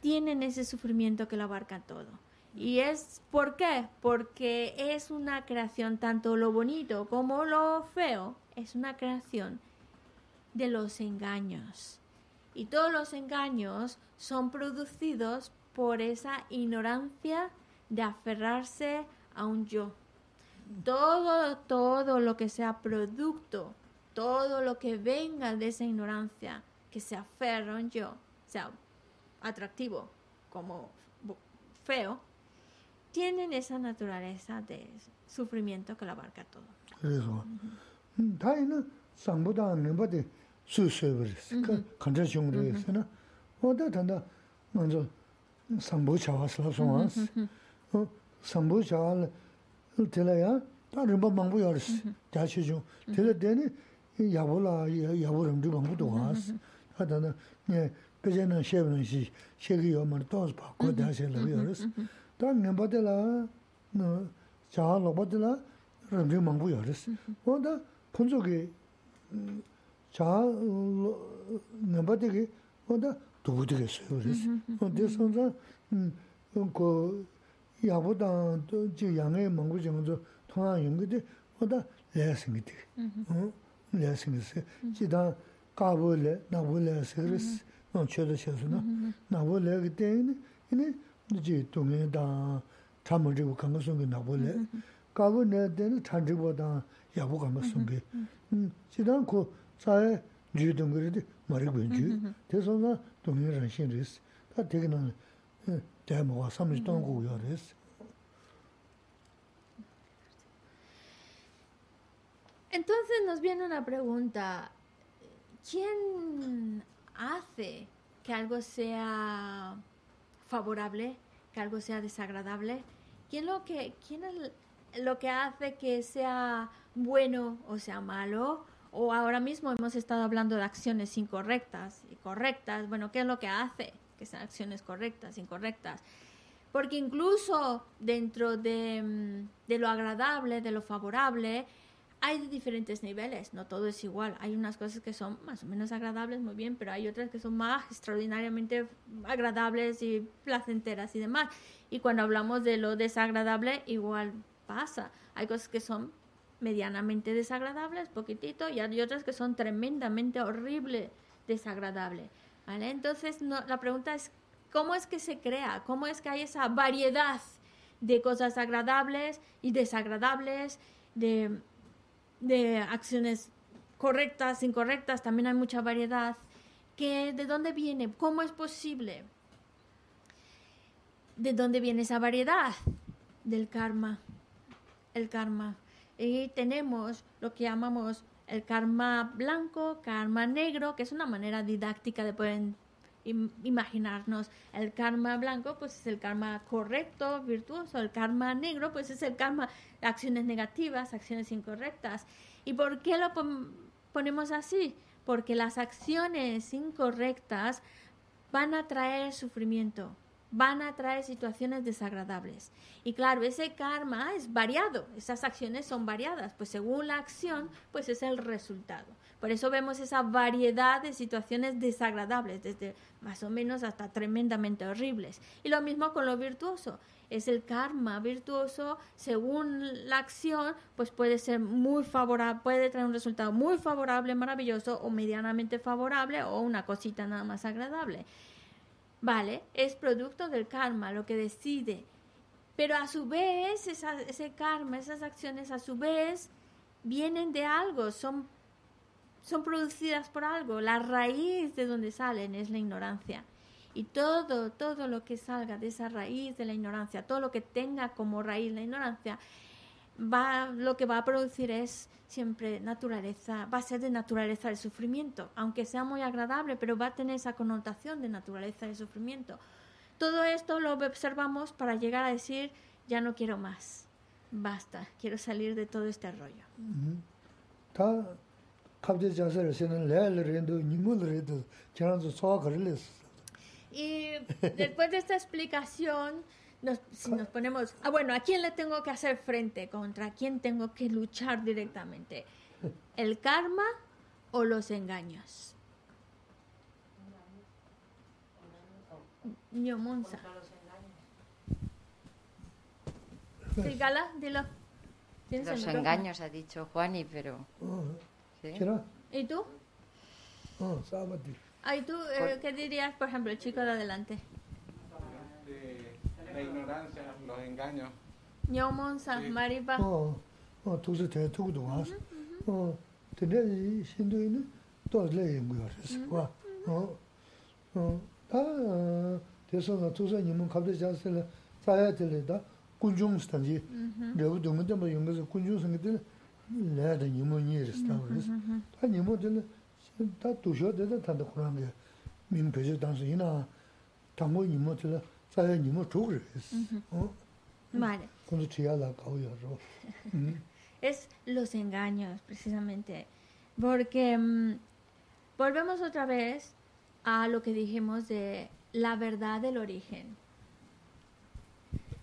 tienen ese sufrimiento que lo abarca todo. Y es, ¿por qué? Porque es una creación, tanto lo bonito como lo feo, es una creación de los engaños. Y todos los engaños son producidos por esa ignorancia de aferrarse a un yo. Todo, todo lo que sea producto, todo lo que venga de esa ignorancia, que se aferra a un yo, sea atractivo como feo, tienen esa naturaleza de sufrimiento que lo abarca todo. Eso. Da ina su suyabarisi, ka mm-hmm. kancha chungurisi na, mm-hmm. oda tanda manzo sambu chawa sila sungaansi, mm-hmm. sambu chawa la tila ya, ta rinpa mangbu yarisi, dachi chung, tila teni yabu la, yabu rindu mangbu duwaansi, ta tanda peche na shebu na shi, shegi yo mara tos pa, ko dachi la yarisi, ta ngenpa tila, chawa lokpa tila rindu mangbu yarisi, oda punzo ki rāng rīng māngbō yā rīs. Wā tā pōnchō kī, chā ngāmbā tē kī, wā tā dōbu tē kī sō yō rīs. Wā tē sōng tā, kō yābō tā, jī yāngē māngbō chī ngā tō, tōngā yōng kī tē, wā tā lē sīng kī tē kī. Lē sīng kī sī. Jī tā kā bō lē, nā bō lē sī rīs. Wā chō tā chē sō na, nā bō lē kī tē kī, 지 동에 다 참을지고 간 것은 그 나볼래 가고 내는 찬지보다 야부 간 것은 음 지난 그 사회 주던 그래도 말이 괜지 대선나 동의를 신리스 다 되게는 대모가 삼지 동고 요레스 Entonces nos viene una pregunta. ¿Quién hace que algo sea favorable, que algo sea desagradable? ¿Quién, lo que, quién es lo que hace que sea bueno o sea malo? O ahora mismo hemos estado hablando de acciones incorrectas y correctas. Bueno, ¿qué es lo que hace que sean acciones correctas, incorrectas? Porque incluso dentro de, mm, de lo agradable, de lo favorable, hay diferentes niveles, no todo es igual. Hay unas cosas que son más o menos agradables, muy bien, pero hay otras que son más extraordinariamente agradables y placenteras y demás. Y cuando hablamos de lo desagradable, igual pasa. Hay cosas que son medianamente desagradables, poquitito, y hay otras que son tremendamente horrible, desagradable. ¿Vale? Entonces, la pregunta es, ¿cómo es que se crea? ¿Cómo es que hay esa variedad de cosas agradables y desagradables, de de acciones correctas, incorrectas, también hay mucha variedad. ¿Que, ¿De dónde viene? ¿Cómo es posible? ¿De dónde viene esa variedad? Del karma. El karma. Y tenemos lo que llamamos el karma blanco, karma negro, que es una manera didáctica de poder imaginarnos. El karma blanco, pues es el karma correcto, virtuoso. El karma negro, pues es el karma acciones negativas, acciones incorrectas. ¿Y por qué lo ponemos así? Porque las acciones incorrectas van a traer sufrimiento, van a traer situaciones desagradables. Y claro, ese karma es variado, esas acciones son variadas, pues según la acción, pues es el resultado. Por eso vemos esa variedad de situaciones desagradables, desde más o menos hasta tremendamente horribles. Y lo mismo con lo virtuoso. Es el karma virtuoso, según la acción, pues puede ser muy favorable, puede traer un resultado muy favorable, maravilloso, o medianamente favorable, o una cosita nada más agradable. Vale, es producto del karma lo que decide. Pero a su vez, ese karma, esas acciones, a su vez, vienen de algo, son son producidas por algo. La raíz de donde salen es la ignorancia. Y todo, todo lo que salga de esa raíz de la ignorancia, todo lo que tenga como raíz la ignorancia, va, lo que va a producir es siempre naturaleza, va a ser de naturaleza del sufrimiento, aunque sea muy agradable, pero va a tener esa connotación de naturaleza del sufrimiento. Todo esto lo observamos para llegar a decir, ya no quiero más, basta, quiero salir de todo este rollo. Y después de esta explicación, si nos ponemos, ah, bueno, ¿a quién le tengo que hacer frente? ¿Contra quién tengo que luchar directamente? ¿El karma o los engaños? Monza. Sí, Gala, dilo. Los engaños, ha dicho Juani, pero... ¿Y tú? Oh, ¿Y tú eh, qué dirías, por ejemplo, el chico de adelante? la ignorancia, los engaños. Nyomon san mariba. Oh, oh, tú se te tú tú has. Oh, tiene siendo en dos leyes muy varias. Va. Oh. Oh, ah, de eso no tú se ni mon cable ya se la saya de le da kunjung stan ji. Mm-hmm. De bu dumu de yung de kunjung san de la de ni mon ni está. Ta ni mon de ta tu yo de ta de Kurang ge. Min peje dan se ina. Tango ni mon de 단다 그런 게 민표지 당시나 당고 니모 들어 사야 니모 조그레스 어 Vale. Cuando la Es los engaños, precisamente. Porque mm, volvemos otra vez a lo que dijimos de la verdad del origen.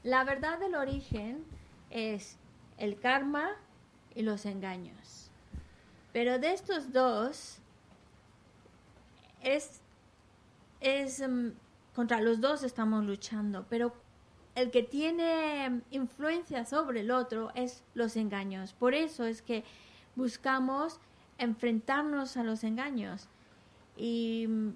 La verdad del origen es el karma y los engaños. Pero de estos dos, es, es mm, contra los dos estamos luchando, pero el que tiene influencia sobre el otro es los engaños. Por eso es que buscamos enfrentarnos a los engaños y mm,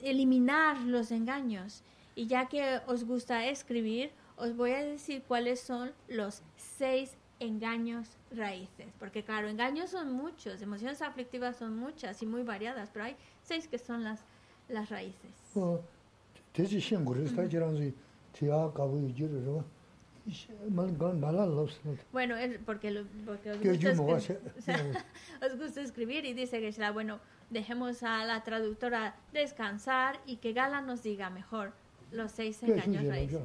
eliminar los engaños. Y ya que os gusta escribir, os voy a decir cuáles son los seis engaños raíces, porque claro, engaños son muchos, emociones aflictivas son muchas y muy variadas, pero hay seis que son las, las raíces. Bueno, es porque, porque os, gusta os gusta escribir y dice que bueno, dejemos a la traductora descansar y que Gala nos diga mejor los seis engaños raíces.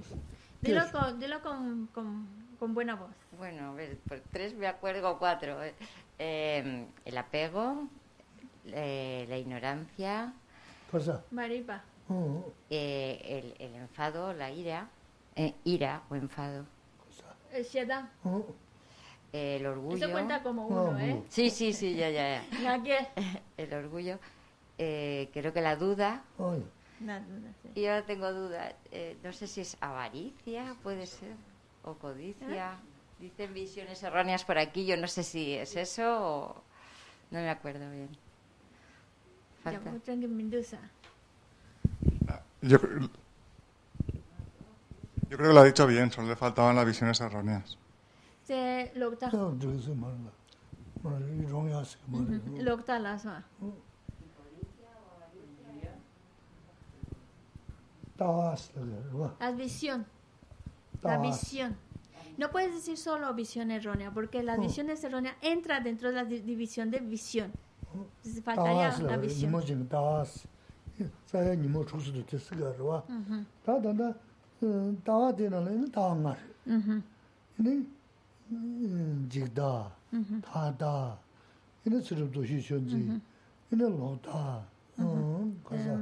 Dilo, con, dilo con, con, con buena voz. Bueno, a ver, por tres me acuerdo, cuatro. eh. El apego, eh, la ignorancia, Maripa. Eh, el, enfado, la ira, eh, ira o enfado. Ansiedad. El orgullo. Eso cuenta como uno, ¿eh? Sí, sí, sí, ya, ya, ya. el orgullo. Eh, creo que la duda. Y ahora tengo duda. no sé si es avaricia, puede ser, o codicia. Dicen visiones erróneas por aquí. Yo no sé si es eso. No me acuerdo bien. Falta. mucho en Mendoza. Yo, cre- yo creo que lo ha dicho bien, solo le faltaban las visiones erróneas. Se lokta. 그냥 저기서 말라 말 용야스 말 Lokta las va. 다스 그거 La visión. La 다스 visión. No puedes decir solo visión errónea, porque la Oh. visión errónea entra dentro de la di- división de visión. Entonces, faltaría 다스 la visión. 니모 지금 다스 사야 니모 주스도 됐을까 그거 Ujú, 다단다 다와되는 다마 ujú, 이네 지다 ujú. 다다 이네 스르도 시션지 이네 로다 어 가자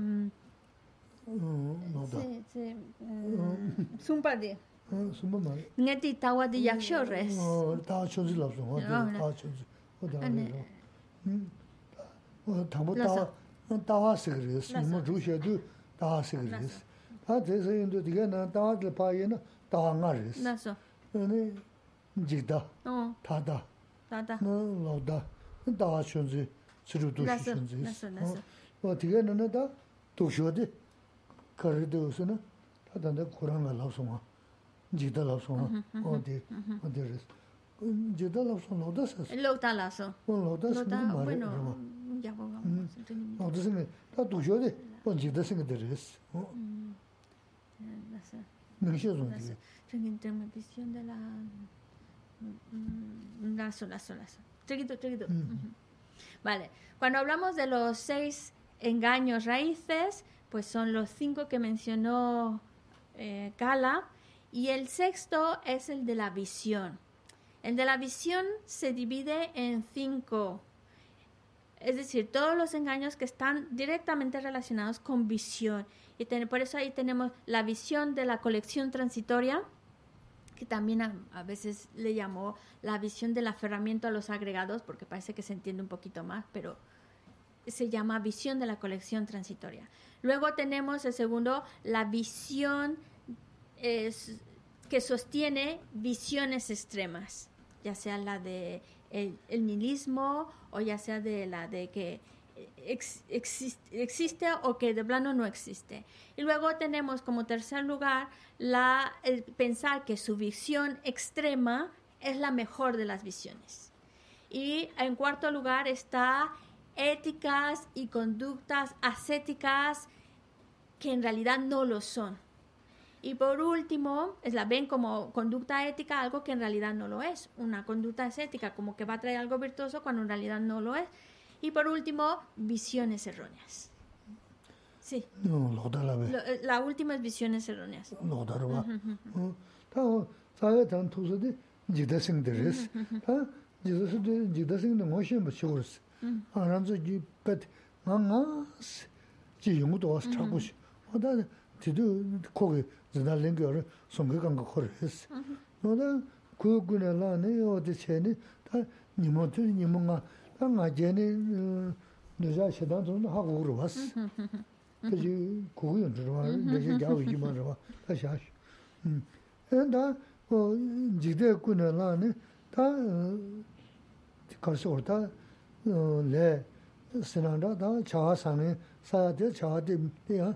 Em, 어 로다 sí, sí. em, Zumpadi. 어 숨만 Ngeti tawa di yakshores. 어다 천지 lapso 어 어, 네. 다 천지 어다 네. 어 담보 라서. 다 다와스 그랬어 라서. 뭐 주셔도 다와스 그랬어 다 대서인도 디가 나 다와들 파이나 다와가랬어 Naso. 네 지다 Oh, 다다 tata. 너 로다 다와천지 스르도 라서. 시천지 나서, 나서. 어 디가 너다 도셔데 거르도스나 다단다 고랑가 라소마 지다 라소마 어디 어디랬어 지다 라소 로다스 Lokta lazo. 로다스 Lokta, 말해 bueno, 그러면 ya pongamos. 로다스는 다 도셔데 뭐 nōgdu sīngi, tā dōkshio dī, bōn jīgdā sīngi dī rīs. Mīngshī zōng dī. Chōngi Vale, cuando hablamos de los seis engaños raíces, pues son los cinco que mencionó eh, Kala, y el sexto es el de la visión. El de la visión se divide en cinco es decir, todos los engaños que están directamente relacionados con visión. Y por eso ahí tenemos la visión de la colección transitoria, que también a, veces le llamó la visión del aferramiento a los agregados, porque parece que se entiende un poquito más, pero se llama visión de la colección transitoria. Luego tenemos el segundo, la visión que sostiene visiones extremas, ya sea la de el, el nihilismo o ya sea de la de que ex- exis- existe o que de plano no existe. Y luego tenemos como tercer lugar la el pensar que su visión extrema es la mejor de las visiones. Y en cuarto lugar está éticas y conductas ascéticas que en realidad no lo son. Y por último, es la ven como conducta ética algo que en realidad no lo es. Una conducta es ética, como que va a traer algo virtuoso cuando en realidad no lo es. Y por último, visiones erróneas. Sí. No, lo la. La última es visiones erróneas. No, da va. Ta tidu kogi zina lingi ori songi kanga kore esi. Noda kuyo gune la ne odi che ni ta nimo tu nimo nga ta nga je ni nuzha shedan zon ha kugu rwa si. Taji kugu yon rwa, nuzha gyawu yima rwa, ta shaashi. Hmm. En ta jigde gune la ne ta karsi orta le sinanda ta chaha sangi, sayate chaha di ya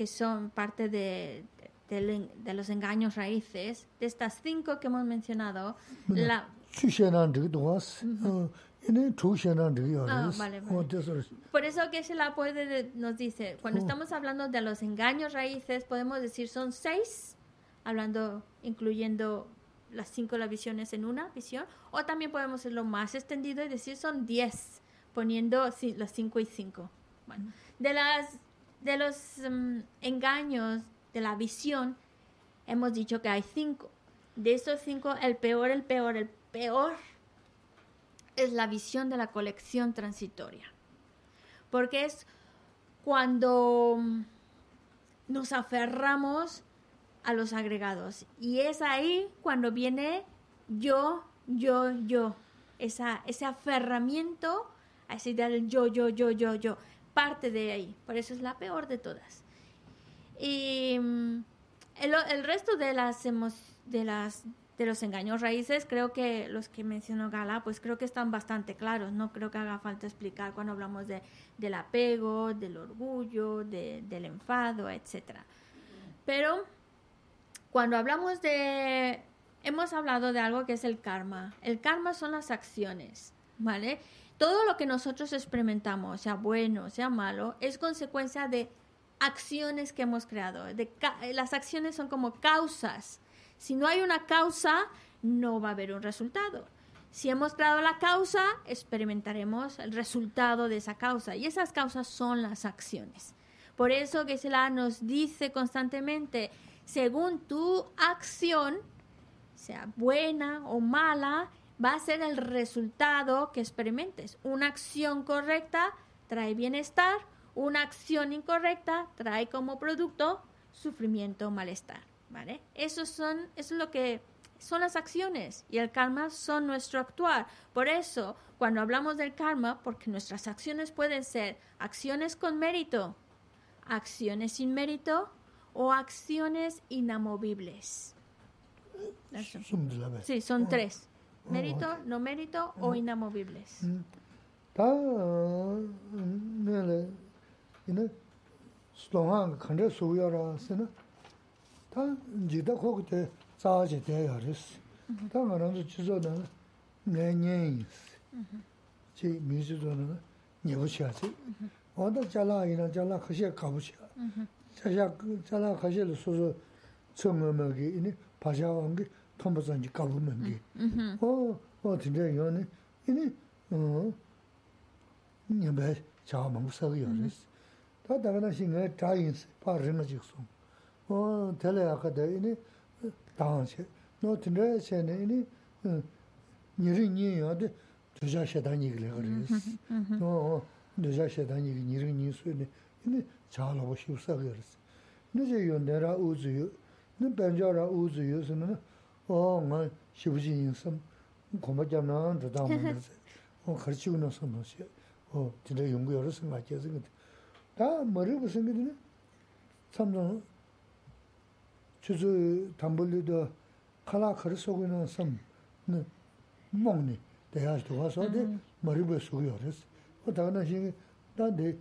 que son parte de, de, de los engaños raíces, de estas cinco que hemos mencionado, la... Ah, ah vale, vale. Por eso que la puede nos dice, cuando estamos hablando de los engaños raíces, podemos decir son seis, hablando, incluyendo las cinco las visiones en una visión, o también podemos hacerlo más extendido y decir son diez, poniendo las cinco y cinco. Bueno, de las de los mm, engaños de la visión, hemos dicho que hay cinco. De esos cinco, el peor, el peor, el peor es la visión de la colección transitoria. Porque es cuando mm, nos aferramos a los agregados. Y es ahí cuando viene yo, yo, yo. Esa, ese aferramiento a del yo, yo, yo, yo, yo. Parte de ahí. Por eso es la peor de todas. Y mm, el, resto de las, de las de los engaños raíces, creo que los que mencionó Gala, pues creo que están bastante claros. No creo que haga falta explicar cuando hablamos de, del apego, del orgullo, de- del enfado, etcétera. Pero cuando hablamos de... Hemos hablado de algo que es el karma. El karma son las acciones, ¿vale? Todo lo que nosotros experimentamos, sea bueno, sea malo, es consecuencia de acciones que hemos creado. Ca- las acciones son como causas. Si no hay una causa, no va a haber un resultado. Si hemos creado la causa, experimentaremos el resultado de esa causa. Y esas causas son las acciones. Por eso que nos dice constantemente, según tu acción, sea buena o mala, va a ser el resultado que experimentes. Una acción correcta trae bienestar, una acción incorrecta trae como producto sufrimiento o malestar, ¿vale? Eso son, es lo que son las acciones y el karma son nuestro actuar. Por eso, cuando hablamos del karma, porque nuestras acciones pueden ser acciones con mérito, acciones sin mérito o acciones inamovibles. Sí, son tres. mérito, no mérito o inamovibles. 다 내래 이는 수동한 근데 소요라서는 다 지다 거기에 자지 대야리스 다 말하는 주소는 내년이스 지 민주도는 예부시하지 어디 잘라이나 잘라 그시 가부시 자자 잘라 가실 소소 처음에 이니 바샤왕기 톰버선지 가루면기 어 어딘데 요네. 이니 어 녀베 자 먹으세요 그래서 다 다가나 신게 다인스 파르는 직소 어 텔레 아카데 이니 당시 너 딘데 세네 이니 니르니요데 두자 세단이 그래 그래서 어 두자 세단이 니르니 수네. 이니 잘하고 싶어 그래서. 늦어요 내가 우즈요. 네 벤저라 우즈요.스는 어, 뭐 시부지 인심 고마잖아. 저다 뭐지. 어, 가르치고 나서 뭐지. 어, 진짜 연구 여러 생각해서 근데 다 머리 무슨 게네. 참나 주주 담불리도 칼라 가르치고 있는 섬. 네. 먹니. 대야도 와서 내 머리 부 쓰고 그랬어. 어, 다나 시 나데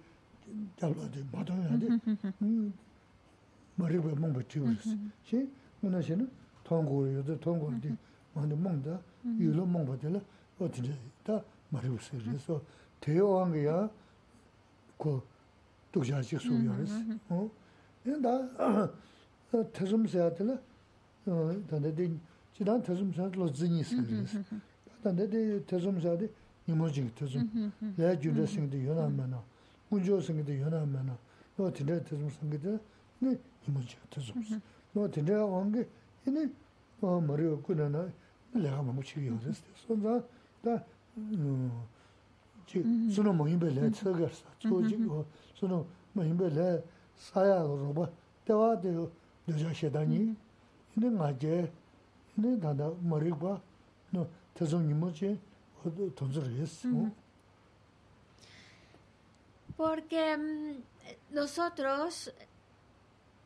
잡아도 마동해야 돼. 음. 머리 부 먹고 찍고 있어. 시 문화시는 통고요도 통고인데 많이 먹다. 유로 먹거든. 어떻게 다 머리 부 쓰면서 대화한 거야. 그 독자식 소리였어. 어? 나 태좀세야 되나? 어, 근데 지난 태좀세로 진이 쓰리스. 근데 태좀세데 이모지 태좀. 내 주도 생도 연하면은 군조 생도 연하면은 너 진짜 태좀 생기다. 네, 이모지 태좀. 너 진짜 온게 이네 어 머리 없구나. 내가 뭐 치료였어. 손자 다 음. 지 수능 모임벨에 처거서 조지고 수능 모임벨에 사야로 봐. 대화도 여자 시다니. 이네 맞게 이네 다다 머리 봐. 너 태종님 뭐지? 어디 돈을 했어. Porque mm, nosotros,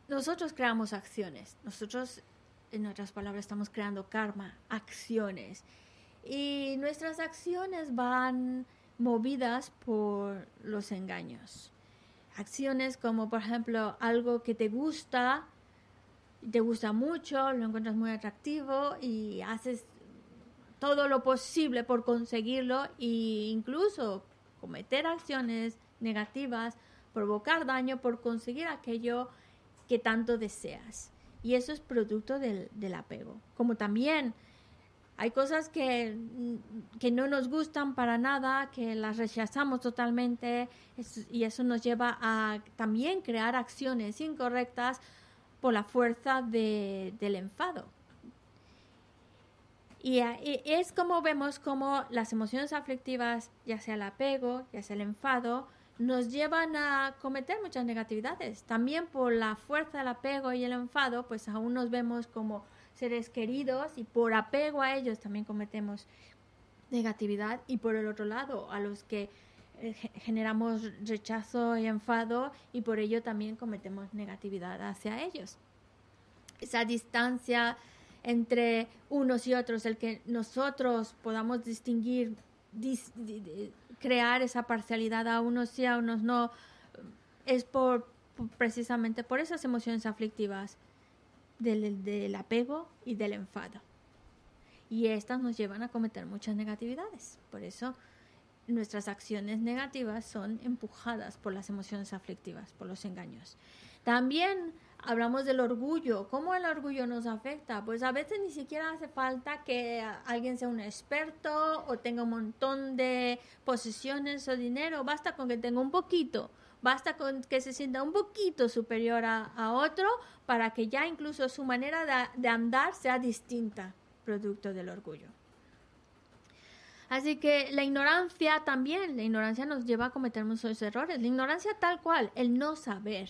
nosotros creamos acciones. Nosotros, en otras palabras, estamos creando karma, acciones. Y nuestras acciones van movidas por los engaños. Acciones como, por ejemplo, algo que te gusta, te gusta mucho, lo encuentras muy atractivo y haces todo lo posible por conseguirlo e incluso cometer acciones negativas, provocar daño por conseguir aquello que tanto deseas. Y eso es producto del, del apego. Como también hay cosas que, que, no nos gustan para nada, que las rechazamos totalmente y eso nos lleva a también crear acciones incorrectas por la fuerza de, del enfado. Y, y, es como vemos como las emociones aflictivas, ya sea el apego, ya sea el enfado, nos llevan a cometer muchas negatividades. También por la fuerza del apego y el enfado, pues aún nos vemos como seres queridos y por apego a ellos también cometemos negatividad y por el otro lado a los que eh, generamos rechazo y enfado y por ello también cometemos negatividad hacia ellos. Esa distancia entre unos y otros, el que nosotros podamos distinguir, dis, crear esa parcialidad a unos sí, a unos no, es por, precisamente por esas emociones aflictivas del, del apego y del enfado. Y estas nos llevan a cometer muchas negatividades. Por eso nuestras acciones negativas son empujadas por las emociones aflictivas, por los engaños. También hablamos del orgullo. ¿Cómo el orgullo nos afecta? Pues a veces ni siquiera hace falta que alguien sea un experto o tenga un montón de posesiones o dinero. Basta con que tenga un poquito Basta con que se sienta un poquito superior a, a otro para que ya incluso su manera de, de andar sea distinta, producto del orgullo. Así que la ignorancia también, la ignorancia nos lleva a cometer muchos errores. La ignorancia tal cual, el no saber.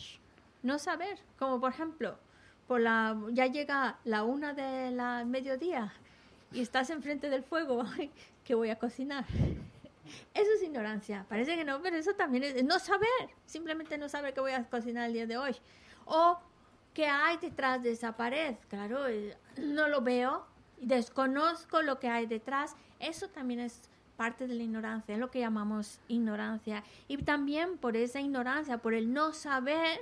No saber, como por ejemplo, por la, ya llega la una de la mediodía y estás enfrente del fuego, que voy a cocinar. Eso es ignorancia. Parece que no, pero eso también es no saber. Simplemente no saber qué voy a cocinar el día de hoy. O qué hay detrás de esa pared. Claro, eh, no lo veo. Desconozco lo que hay detrás. Eso también es parte de la ignorancia. Es lo que llamamos ignorancia. Y también por esa ignorancia, por el no saber,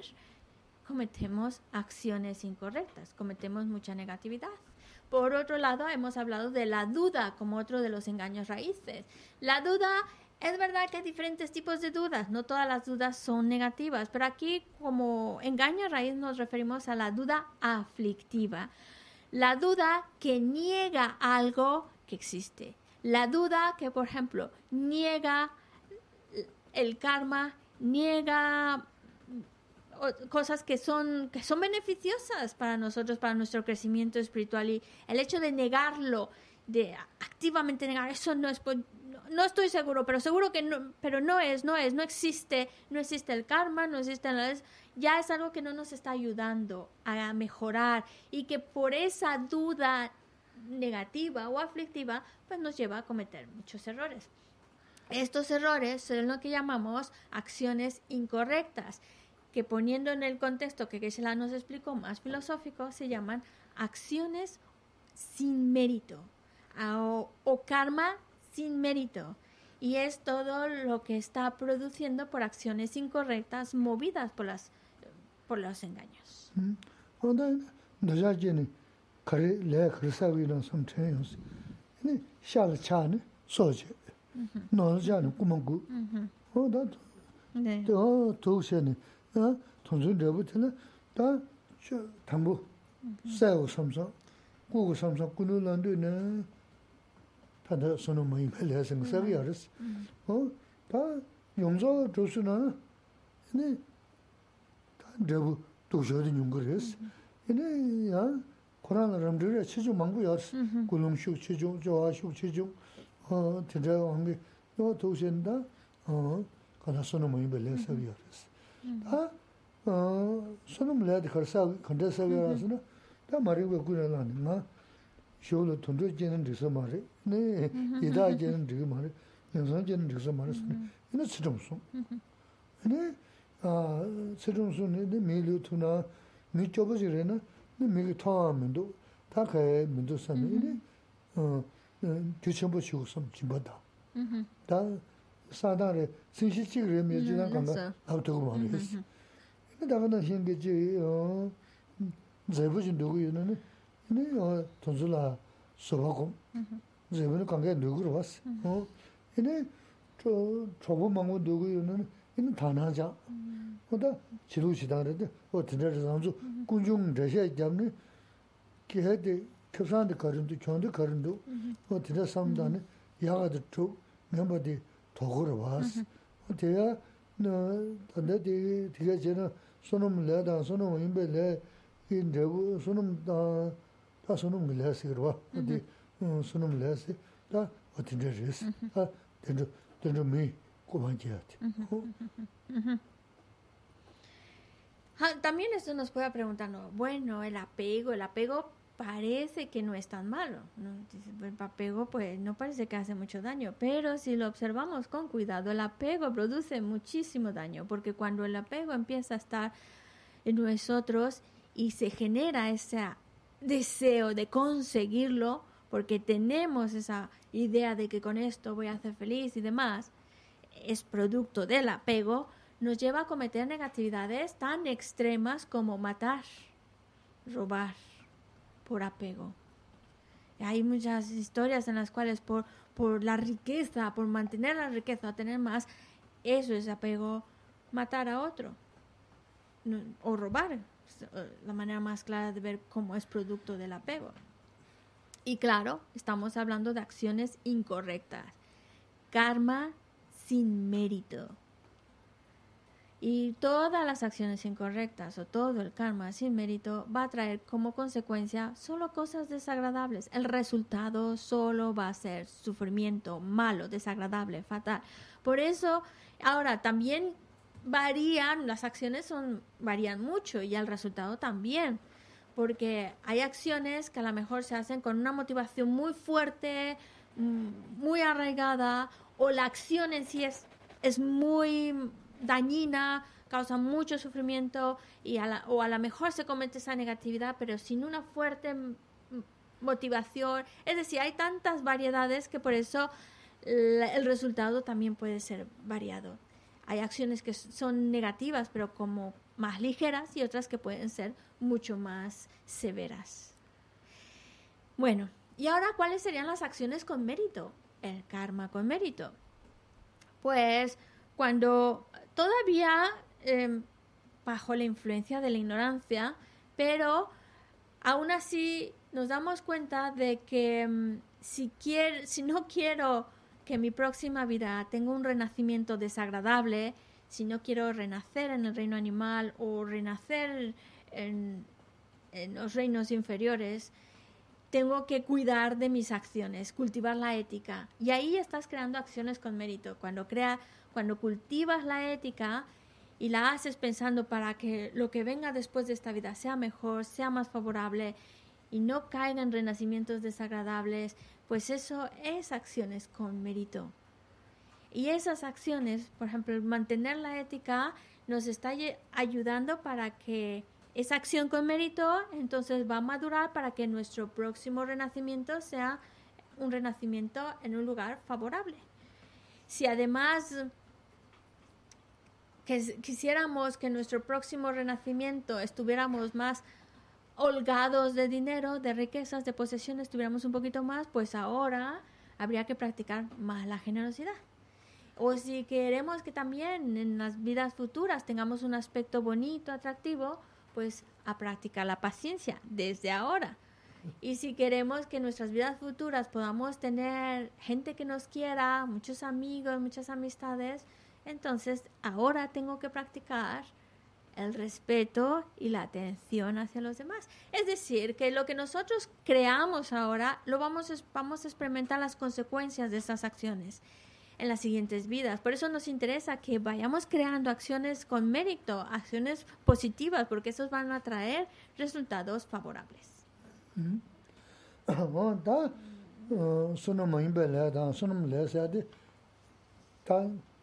cometemos acciones incorrectas. Cometemos mucha negatividad. Por otro lado, hemos hablado de la duda como otro de los engaños raíces. La duda, es verdad que hay diferentes tipos de dudas, no todas las dudas son negativas, pero aquí como engaño raíz nos referimos a la duda aflictiva. La duda que niega algo que existe. La duda que, por ejemplo, niega el karma, niega cosas que son, que son beneficiosas para nosotros, para nuestro crecimiento espiritual. Y el hecho de negarlo, de activamente negar, eso no es... No, estoy seguro, pero seguro que no, pero no es, no es, no existe, no existe el karma, no existe nada, ya es algo que no nos está ayudando a mejorar y que por esa duda negativa o aflictiva, pues nos lleva a cometer muchos errores. Estos errores son lo que llamamos acciones incorrectas que poniendo en el contexto que geshe nos explicó más filosófico, se llaman acciones sin mérito o, o, karma sin mérito. Y es todo lo que está produciendo por acciones incorrectas movidas por, las, por los engaños. 아통 tōngzhō rēbu tēne tā tāmbū sāyā samsā, gu gu samsā kunu lāndu nē tā tā sōnō māyī mē lē sēng sāyā yā rēs. Tā yōngzhō rōsū nā nē tā rēbu tōkshō rē nyōngu rēs. Nē yā Kurāna rāmdhī rē chēchō māngbū yā rēs, gulōng shūk chēchō, jōhā shūk chēchō, tēnzhā wāngi yō tōkshēn tā kātā sōnō māyī mē lē sāyā yā rēs. 망고였어 굴lum쇼 치주 좋아쇼 치주 어 진짜 한게 요 도시엔다 어 가나 손은 뭐 이mel에 생각이 알았어 다 sonam laya di khar saa, khanda saa yaa rasa na, taa maari waa gu naa ni nga, shio lo tondo jenan diksa maari, ne, idaa jenan diksa maari, nyangsan jenan diksa maari sa, ina tsitam sung. Ine, tsitam sung ni, mi liu tu naa, mi chobo zi re na, ni mi ki taa mendo, taa kaya mendo sa ni, sādāng rē, sīshī chīk rē mē jīdāng kāmbā āb tōgu mā rē sī. Nē dāgā nā xīn gā jī zaibu jī ndōgu yu nā nē, nē tōnsu lā sōpa kōm, zaibu nā kāngā ndōgu rō sī. Nē chōbu māngu ndōgu yu nā nē, nē tānā jā, wā dā chirū chidāng rē dē, wā tindā rē sāng kuñchūng rē shē gyab nē, kī hē dē kāpsāng dē kārindu, chōng dē kārindu, wā tindā sāṃ dā nē, yā gā dē chō, ngā mbā dē teya, tanda de, tiga jena, sonum le dan, sonum inbe le, in rebu, sonum da, da sonum le si rwa, di sonum le si, da, o tindar res, da, tindar, tindar mi, kuban kiyati. Ah, También esto nos puede preguntar, ¿no? bueno, el apego, el apego parece que no es tan malo. ¿no? El apego pues no parece que hace mucho daño, pero si lo observamos con cuidado, el apego produce muchísimo daño, porque cuando el apego empieza a estar en nosotros y se genera ese deseo de conseguirlo, porque tenemos esa idea de que con esto voy a ser feliz y demás, es producto del apego, nos lleva a cometer negatividades tan extremas como matar, robar por apego. Hay muchas historias en las cuales por, por la riqueza, por mantener la riqueza, tener más, eso es apego, matar a otro o robar. La manera más clara de ver cómo es producto del apego. Y claro, estamos hablando de acciones incorrectas. Karma sin mérito. Y todas las acciones incorrectas o todo el karma sin mérito va a traer como consecuencia solo cosas desagradables. El resultado solo va a ser sufrimiento malo, desagradable, fatal. Por eso, ahora también varían, las acciones son, varían mucho y el resultado también. Porque hay acciones que a lo mejor se hacen con una motivación muy fuerte, mm, muy arraigada, o la acción en sí es, es muy dañina, causa mucho sufrimiento, y a la- o a lo mejor se comete esa negatividad, pero sin una fuerte motivación. Es decir, hay tantas variedades que por eso el resultado también puede ser variado. Hay acciones que son negativas, pero como más ligeras, y otras que pueden ser mucho más severas. Bueno, y ahora, ¿cuáles serían las acciones con mérito? El karma con mérito. Pues cuando todavía em, bajo la influencia de la ignorancia, pero aún así nos damos cuenta de que em, si, quier- si no quiero que mi próxima vida tenga un renacimiento desagradable, si no quiero renacer en el reino animal o renacer en, en los reinos inferiores, tengo que cuidar de mis acciones, cultivar la ética. Y ahí estás creando acciones con mérito. Cuando, crea, cuando cultivas la ética y la haces pensando para que lo que venga después de esta vida sea mejor, sea más favorable y no caiga en renacimientos desagradables, pues eso es acciones con mérito. Y esas acciones, por ejemplo, mantener la ética nos está ayudando para que esa acción con mérito entonces va a madurar para que nuestro próximo renacimiento sea un renacimiento en un lugar favorable. Si además quisiéramos que nuestro próximo renacimiento estuviéramos más holgados de dinero, de riquezas, de posesiones, tuviéramos un poquito más, pues ahora habría que practicar más la generosidad. O si queremos que también en las vidas futuras tengamos un aspecto bonito, atractivo, pues a practicar la paciencia desde ahora. Y si queremos que en nuestras vidas futuras podamos tener gente que nos quiera, muchos amigos, muchas amistades, entonces ahora tengo que practicar el respeto y la atención hacia los demás. Es decir, que lo que nosotros creamos ahora, lo vamos, vamos a experimentar las consecuencias de esas acciones en las siguientes vidas. Por eso nos interesa que vayamos creando acciones con mérito, acciones positivas, porque esos van a traer resultados favorables. wāng tā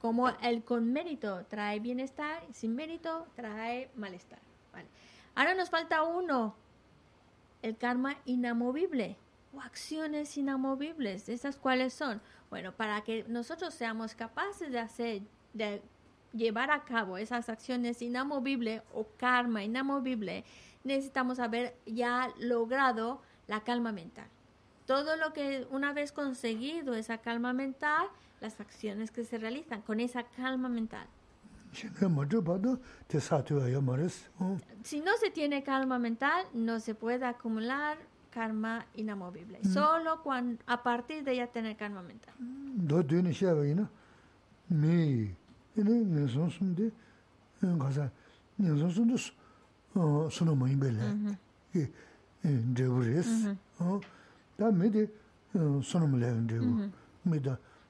Como el con mérito trae bienestar, sin mérito trae malestar. Vale. Ahora nos falta uno, el karma inamovible o acciones inamovibles. ¿Esas cuáles son? Bueno, para que nosotros seamos capaces de hacer, de llevar a cabo esas acciones inamovibles o karma inamovible, necesitamos haber ya logrado la calma mental. Todo lo que una vez conseguido esa calma mental, las acciones que se realizan con esa calma mental. Si no se tiene calma mental, no se puede acumular karma inamovible. Solo cuando, a partir de ya tener calma mental. 다메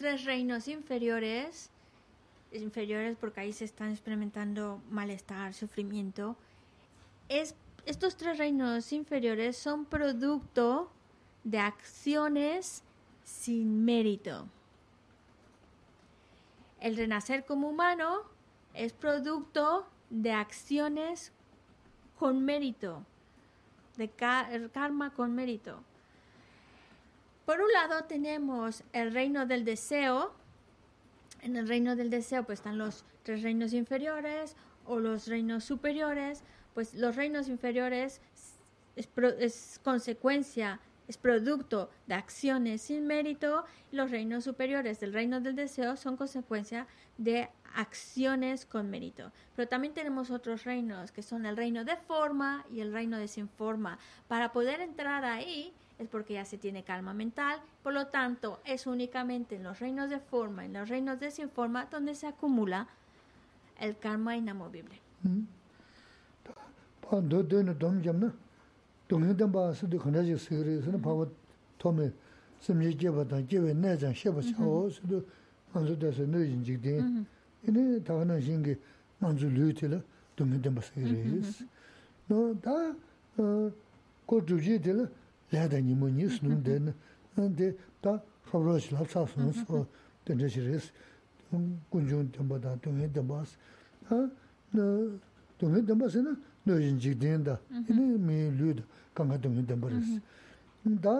tres reinos inferiores, inferiores porque ahí se están experimentando malestar, sufrimiento. Es, estos tres reinos inferiores son producto de acciones sin mérito. El renacer como humano es producto de acciones con mérito, de karma con mérito. Por un lado tenemos el reino del deseo. En el reino del deseo pues están los tres reinos inferiores o los reinos superiores. Pues los reinos inferiores es, consecuencia, es producto de acciones sin mérito. Los reinos superiores del reino del deseo son consecuencia de acciones con mérito. Pero también tenemos otros reinos que son el reino de forma y el reino de sin forma. Para poder entrar ahí es porque ya se tiene calma mental, por lo tanto es únicamente en los reinos de forma, en los reinos de sin forma, donde se acumula el karma inamovible. lāyādā nīmo nī sūnūm dēn, dē tā khabrā shilā tsā sūnū sō, dēn dā shirī sī, guñchūng dēmbā dā, dōngyē dēmbā sī, dōngyē dēmbā sī na nō yin jīg dēn dā, inā mī lū dā, kāngā dōngyē dēmbā rī sī. Dā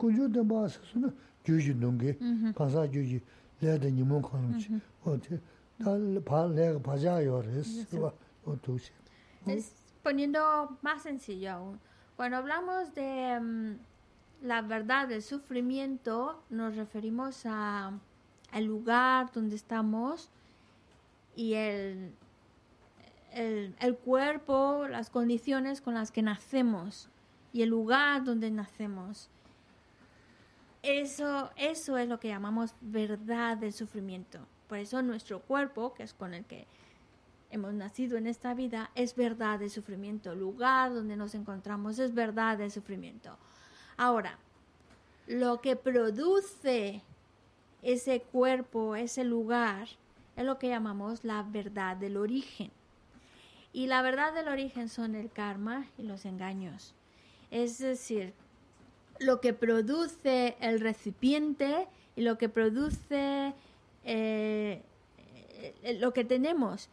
guñchūng dēmbā sī sū na gyūjī nōnggē, kānsā gyūjī lāyādā nīmo kānū chī, o tē, dā pā lāyā pā yā yō rī sī, o tū chī. Pō nīndō mā sēn sī yā Cuando hablamos de mm, la verdad del sufrimiento, nos referimos a el lugar donde estamos y el, el, cuerpo, las condiciones con las que nacemos y el lugar donde nacemos. Eso, eso es lo que llamamos verdad del sufrimiento. Por eso nuestro cuerpo, que es con el que hemos nacido en esta vida es verdad de sufrimiento. El lugar donde nos encontramos es verdad de sufrimiento. Ahora, lo que produce ese cuerpo, ese lugar, es lo que llamamos la verdad del origen. Y la verdad del origen son el karma y los engaños. Es decir, lo que produce el recipiente y lo que produce eh, lo que tenemos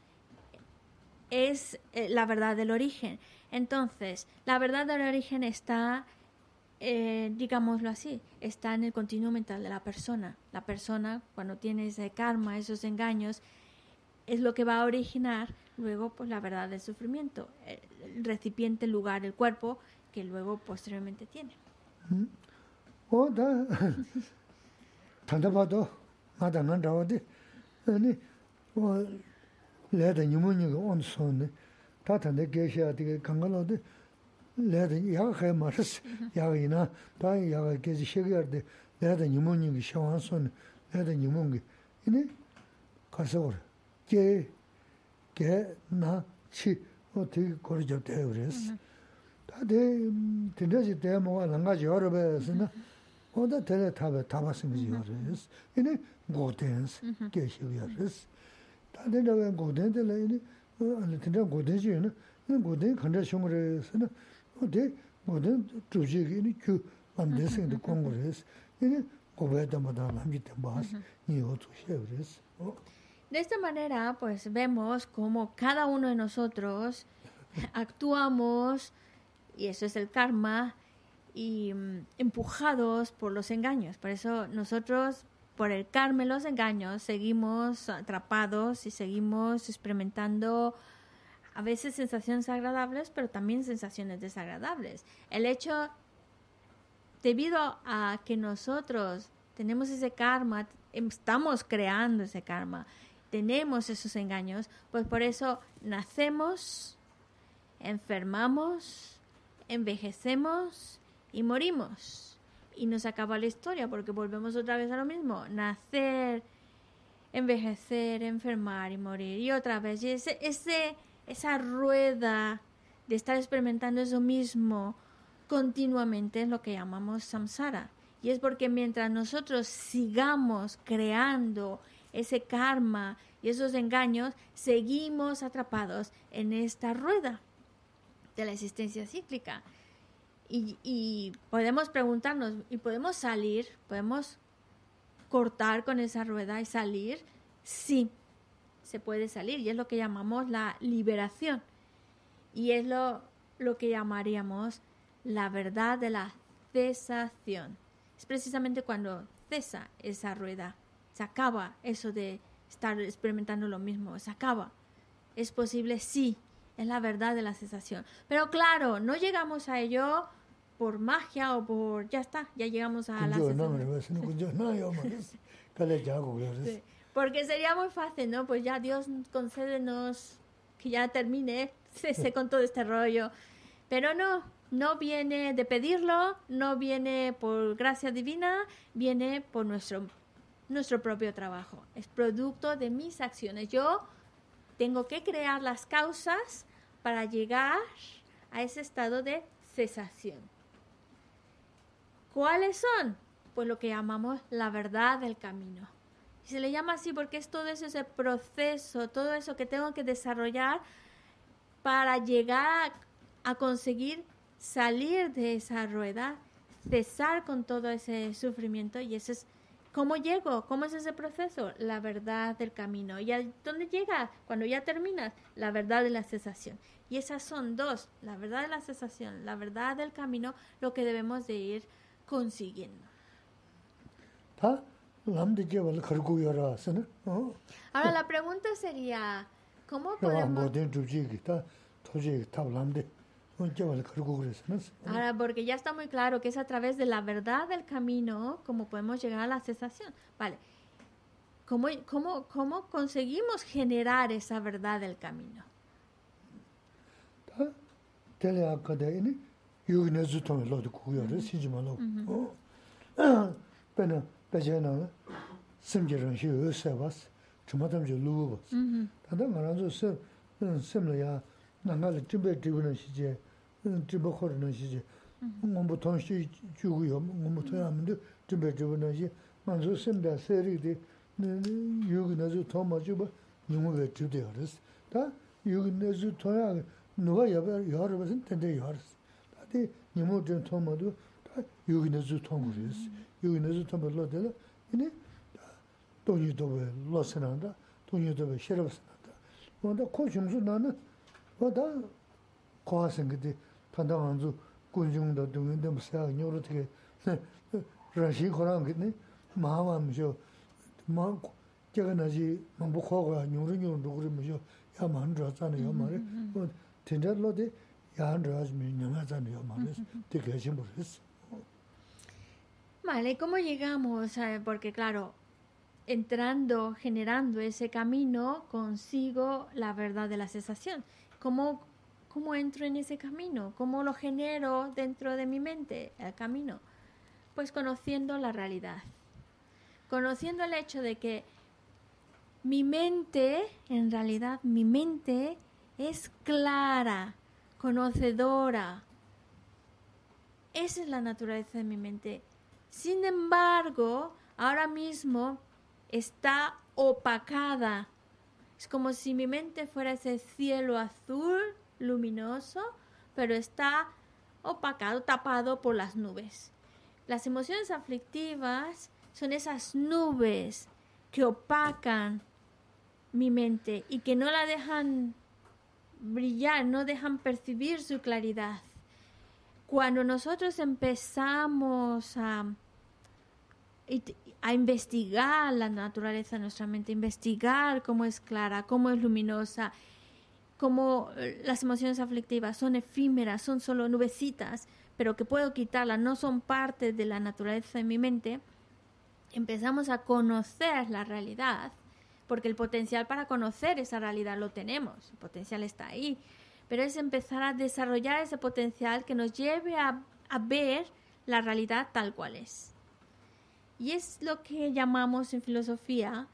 es eh, la verdad del origen. Entonces, la verdad del origen está, eh, digámoslo así, está en el continuo mental de la persona. La persona, cuando tiene ese karma, esos engaños, es lo que va a originar luego pues la verdad del sufrimiento, el recipiente, el lugar, el cuerpo, que luego posteriormente tiene. lēdā nīmo nīgā ān sōne, tā tāndā gēshā tīgā kāngā lō tī 레드 야가 마르스 야가이나 다 야가 게지 쉐게르데 레드 니모닝이 샤완손 레드 니몽기 이네 가서 오래 게게나치 어떻게 거리죠 대우레스 다데 된다지 대모가 난가지 여러 배서나 어다 대래 타베 타바스 미지 여레스 이네 고텐스 게시여레스 다데가 왜 고텐데래 이네 어 아니 된다 고텐지는 고텐 간다 쇼므레스나 어디 모든 조직이 그 안데스인데 공부레스 이네 고베다마다 남기 때 봐서 이 어떻게 해버렸어 어 De esta manera, pues vemos cómo cada uno de nosotros actuamos, y eso es el karma, y mm, empujados por los engaños. Por eso nosotros, por el karma los engaños, seguimos atrapados y seguimos experimentando a veces sensaciones agradables, pero también sensaciones desagradables. El hecho, debido a que nosotros tenemos ese karma, estamos creando ese karma, tenemos esos engaños, pues por eso nacemos, enfermamos, envejecemos y morimos. Y nos acaba la historia porque volvemos otra vez a lo mismo, nacer, envejecer, enfermar y morir. Y otra vez, y ese, ese, esa rueda de estar experimentando eso mismo continuamente es lo que llamamos samsara. Y es porque mientras nosotros sigamos creando ese karma y esos engaños, seguimos atrapados en esta rueda de la existencia cíclica. Y, podemos preguntarnos, ¿y podemos salir? ¿Podemos cortar con esa rueda y salir? Sí, se puede salir. Y es lo que llamamos la liberación. Y es lo, lo que llamaríamos la verdad de la cesación. Es precisamente cuando cesa esa rueda se acaba eso de estar experimentando lo mismo, se acaba. Es posible, sí, es la verdad de la cesación. Pero claro, no llegamos a ello por magia o por, ya está, ya llegamos a la. Sí, porque sería muy fácil, ¿no? Pues ya Dios concédenos que ya termine, cese con todo este rollo. Pero no, no viene de pedirlo, no viene por gracia divina, viene por nuestro nuestro propio trabajo, es producto de mis acciones. Yo tengo que crear las causas para llegar a ese estado de cesación. ¿Cuáles son? Pues lo que llamamos la verdad del camino. Y se le llama así porque es todo eso, ese proceso, todo eso que tengo que desarrollar para llegar a, a conseguir salir de esa rueda, cesar con todo ese sufrimiento y ese es ¿Cómo llego? ¿Cómo es ese proceso? La verdad del camino. ¿Y a dónde llega? Cuando ya terminas, la verdad de la cesación. Y esas son dos, la verdad de la cesación, la verdad del camino, lo que debemos de ir consiguiendo. ¿Ah? Ahora la pregunta sería, ¿cómo podemos... Ahora, porque ya está muy claro que es a través de la verdad del camino como podemos llegar a la cesación. Vale. ¿Cómo, cómo, cómo conseguimos generar esa verdad del camino? yugi ne zu tome lodi kukuyo re, sinji ma logo. Pena, peche na simje ran shi yu se bas, chuma tamche lugu bas. Tanda nga ranzo sem, sem la ya, na nga la tibbe tibu na shi je, tibbe khori na shi je, ngombo tong shi chugu yo, ngombo tong ya mendo tibbe tibu na shi, nga ranzo sem da se rik di, yugi ne zu tome ju ba, nyungu be tibde yo res. Ta yugi ne zu tome ya, nuwa ya ba, yo haro basin, tende yo haro res. 다데 니모 좀 토마도 다 요기네즈 토무리스 요기네즈 토마로 되라 이니 돈이도 로스난다 돈이도 셔럽스난다 뭔데 코중수 나는 뭐다 과생 그때 판단한주 군중도 동인데 무사 녀로 되게 러시 거랑 그네 마음함쇼 마 제가 나지 뭐 보고 녀로 녀로 그러면서 야 만들었잖아요 말이 뭐 진짜 로데 Vale, ¿cómo llegamos? Porque claro, entrando, generando ese camino, consigo la verdad de la cesación. ¿Cómo ¿cómo entro en ese camino? ¿Cómo lo genero dentro de mi mente, el camino? Pues conociendo la realidad, conociendo el hecho de que mi mente, en realidad mi mente es clara, conocedora. Esa es la naturaleza de mi mente. Sin embargo, ahora mismo está opacada. Es como si mi mente fuera ese cielo azul luminoso, pero está opacado, tapado por las nubes. Las emociones aflictivas son esas nubes que opacan mi mente y que no la dejan brillar, no dejan percibir su claridad. Cuando nosotros empezamos a, a investigar la naturaleza de nuestra mente, investigar cómo es clara, cómo es luminosa, cómo eh, las emociones aflictivas son efímeras, son solo nubecitas, pero que puedo quitarlas, no son parte de la naturaleza de mi mente, empezamos a conocer la realidad porque el potencial para conocer esa realidad lo tenemos, el potencial está ahí, pero es empezar a desarrollar ese potencial que nos lleve a, ver la realidad tal cual es. Y es lo que llamamos en filosofía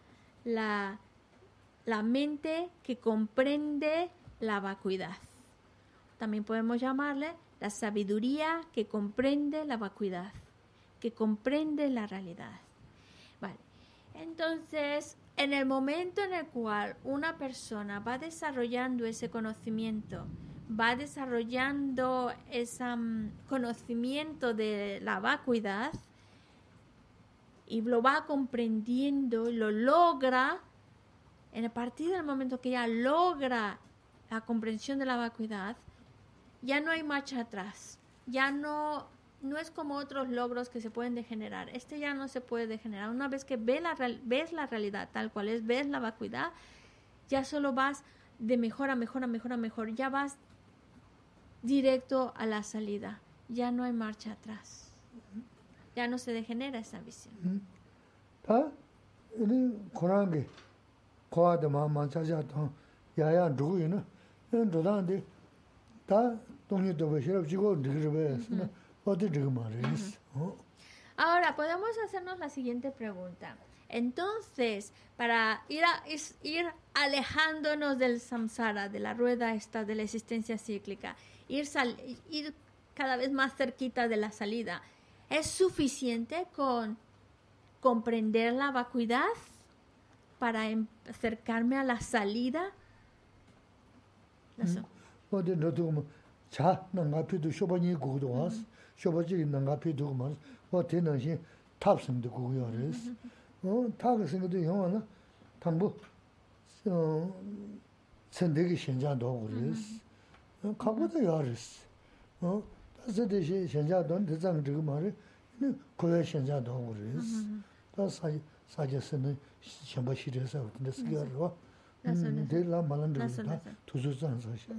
la, la mente que comprende la vacuidad. También podemos llamarle la sabiduría que comprende la vacuidad, que comprende la realidad. Vale. Entonces, en el momento en el cual una persona va desarrollando ese conocimiento, va desarrollando ese mm, conocimiento de la vacuidad y lo va comprendiendo y lo logra, en a partir del momento que ya logra la comprensión de la vacuidad, ya no hay marcha atrás, ya no no es como otros logros que se pueden degenerar. Este ya no se puede degenerar. Una vez que ves la, ves la realidad tal cual es, ves la vacuidad, ya solo vas de mejor a mejor a mejor a mejor. Ya vas directo a la salida. Ya no hay marcha atrás. Ya no se degenera esa visión. Ahora, podemos hacernos la siguiente pregunta. Entonces, para ir, ir alejándonos del samsara, de la rueda esta, de la existencia cíclica, ir, ir cada vez más cerquita de la salida, ¿es suficiente con comprender la vacuidad para em-, acercarme a la salida? 쇼바지 난가 피도 말 어때는 시 탑승도 고요레스 어 타가생도 영화나 담보 어 선대기 현장도 그랬어 어 가보다 야레스 어 다스데시 현장도 대장 저거 말에 네 고여 현장도 그랬어 다 사지 사제스는 샴바시레서 근데 쓰기로 음 데라 말한다 투수산 사실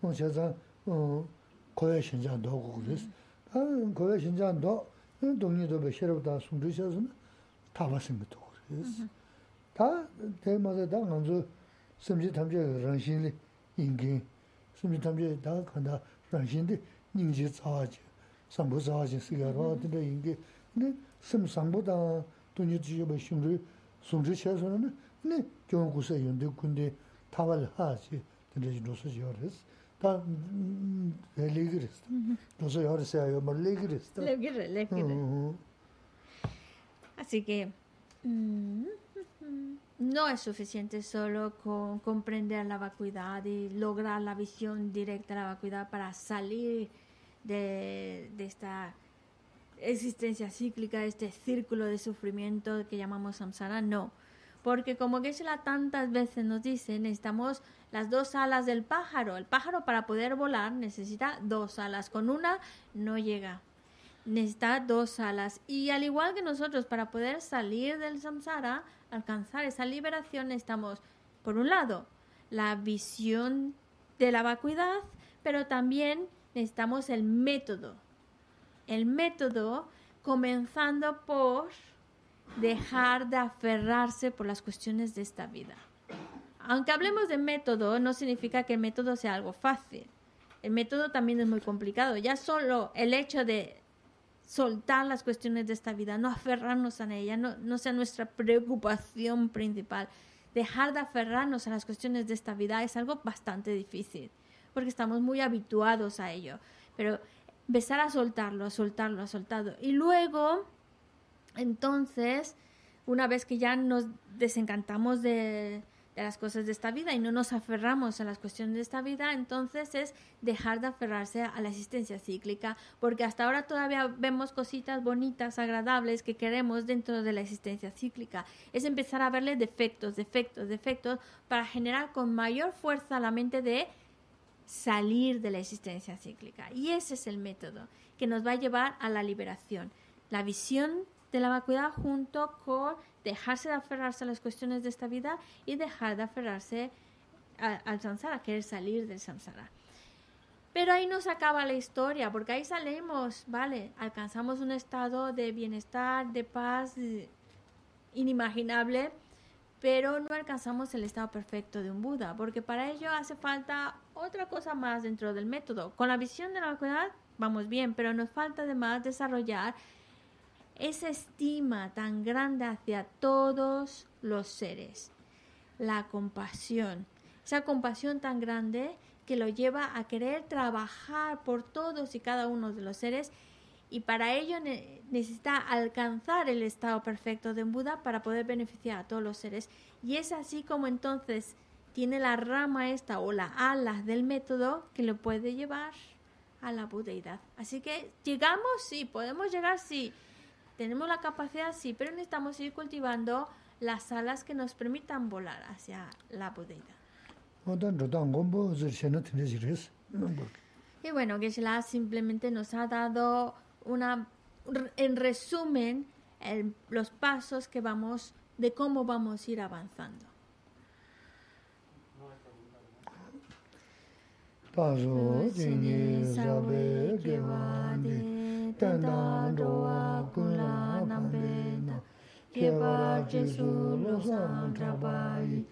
뭐 제가 어 고여 현장도 그랬어 거기 신장도 동료도 베셔로다 숨드셔서 다 봤은 것도 그래서 다 대마다 다 먼저 심지 탐지 런신이 인기 심지 탐지 다 간다 런신데 닝지 자지 상부 자지 시가로 근데 인기 근데 심상보다 돈이 지고 심지 숨 Та лигрис. Тусо ярсе аёмар лигрис. Лигрис, лигрис. Así que mm, no es suficiente solo con comprender la vacuidad y lograr la visión directa de la vacuidad para salir de, de esta existencia cíclica, de este círculo de sufrimiento que llamamos samsara. No, porque como Geshe-la tantas veces nos dice, necesitamos las dos alas del pájaro. El pájaro para poder volar necesita dos alas. Con una no llega. Necesita dos alas. Y al igual que nosotros, para poder salir del samsara, alcanzar esa liberación, necesitamos, por un lado, la visión de la vacuidad, pero también necesitamos el método. El método comenzando por dejar de aferrarse por las cuestiones de esta vida. Aunque hablemos de método, no significa que el método sea algo fácil. el método también es muy complicado. Ya solo el hecho de soltar las cuestiones de esta vida, no aferrarnos a ella, no, no sea nuestra preocupación principal. Dejar de aferrarnos a las cuestiones de esta vida es algo bastante difícil, porque estamos muy habituados a ello. Pero empezar a soltarlo, a soltarlo, a soltarlo. Y luego, entonces, una vez que ya nos desencantamos de, las cosas de esta vida y no nos aferramos a las cuestiones de esta vida, entonces es dejar de aferrarse a la existencia cíclica, porque hasta ahora todavía vemos cositas bonitas, agradables que queremos dentro de la existencia cíclica. Es empezar a verle defectos, defectos, defectos, para generar con mayor fuerza la mente de salir de la existencia cíclica. Y ese es el método que nos va a llevar a la liberación. La visión de la vacuidad junto con dejarse de aferrarse a las cuestiones de esta vida y dejar de aferrarse al samsara, querer salir del samsara. Pero ahí no se acaba la historia, porque ahí salimos, ¿vale? Alcanzamos un estado de bienestar, de paz inimaginable, pero no alcanzamos el estado perfecto de un Buda, porque para ello hace falta otra cosa más dentro del método. Con la visión de la vacuidad vamos bien, pero nos falta además desarrollar esa estima tan grande hacia todos los seres, la compasión, esa compasión tan grande que lo lleva a querer trabajar por todos y cada uno de los seres y para ello necesita alcanzar el estado perfecto de Buda para poder beneficiar a todos los seres. Y es así como entonces tiene la rama esta o las alas del método que lo puede llevar a la budeidad. Así que llegamos, sí, podemos llegar, sí tenemos la capacidad, sí, pero necesitamos ir cultivando las alas que nos permitan volar hacia la budeidad. Y bueno, Geshe-la simplemente nos ha dado una, en resumen, el, los pasos que vamos, de cómo vamos a ir avanzando. tanda roa kula nambe na keba jesu lo san trabai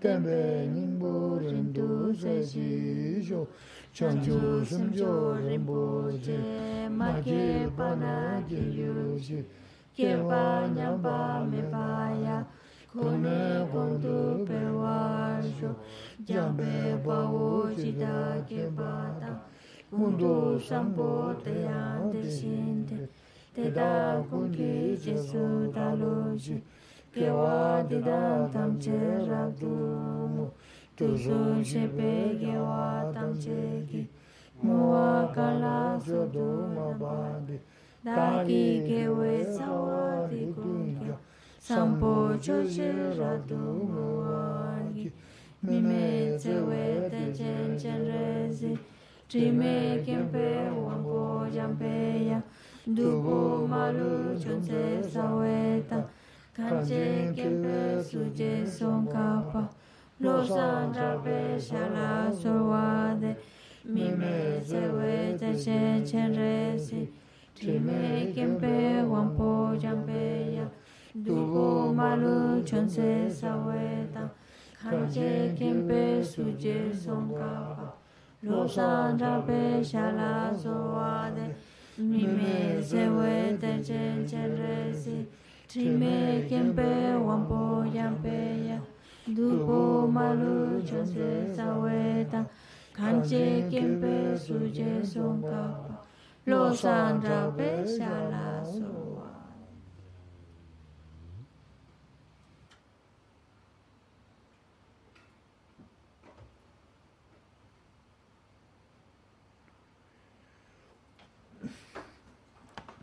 tembe nimbo rindu se ji jo chanju samjo rimbo je ma ke pana ge yu ji keba nyamba me baya kone kondu pe wa jo jambe ba wo ji da keba ta kundu sambo tayang deshinte, teda kungi jesu taloji, kewa didang tamche rabdumu, tuzun shepe kewa tamche ki, muwa kala zodu mabandi, daki kewe sawa di. Kungya, sambo choche rabdumu wangi, mime tsewe te chen chen rezi, Trime kempe wampo jampe ya. Dubu malu chonse saweta Kanche kempe suje son kapa Losan jarpe shala sorwade Mime sewe te che chen resi Trime kempe wampo jampe ya. Dubu malu chonse saweta Kanche kempe suje sonkapa Losan chape shala soa de Mime sewe tenchen chen resi Trime kempe wampo yampe ya Dupo malu chonse saweta Kanche kempe suje Los Losan chape shala soa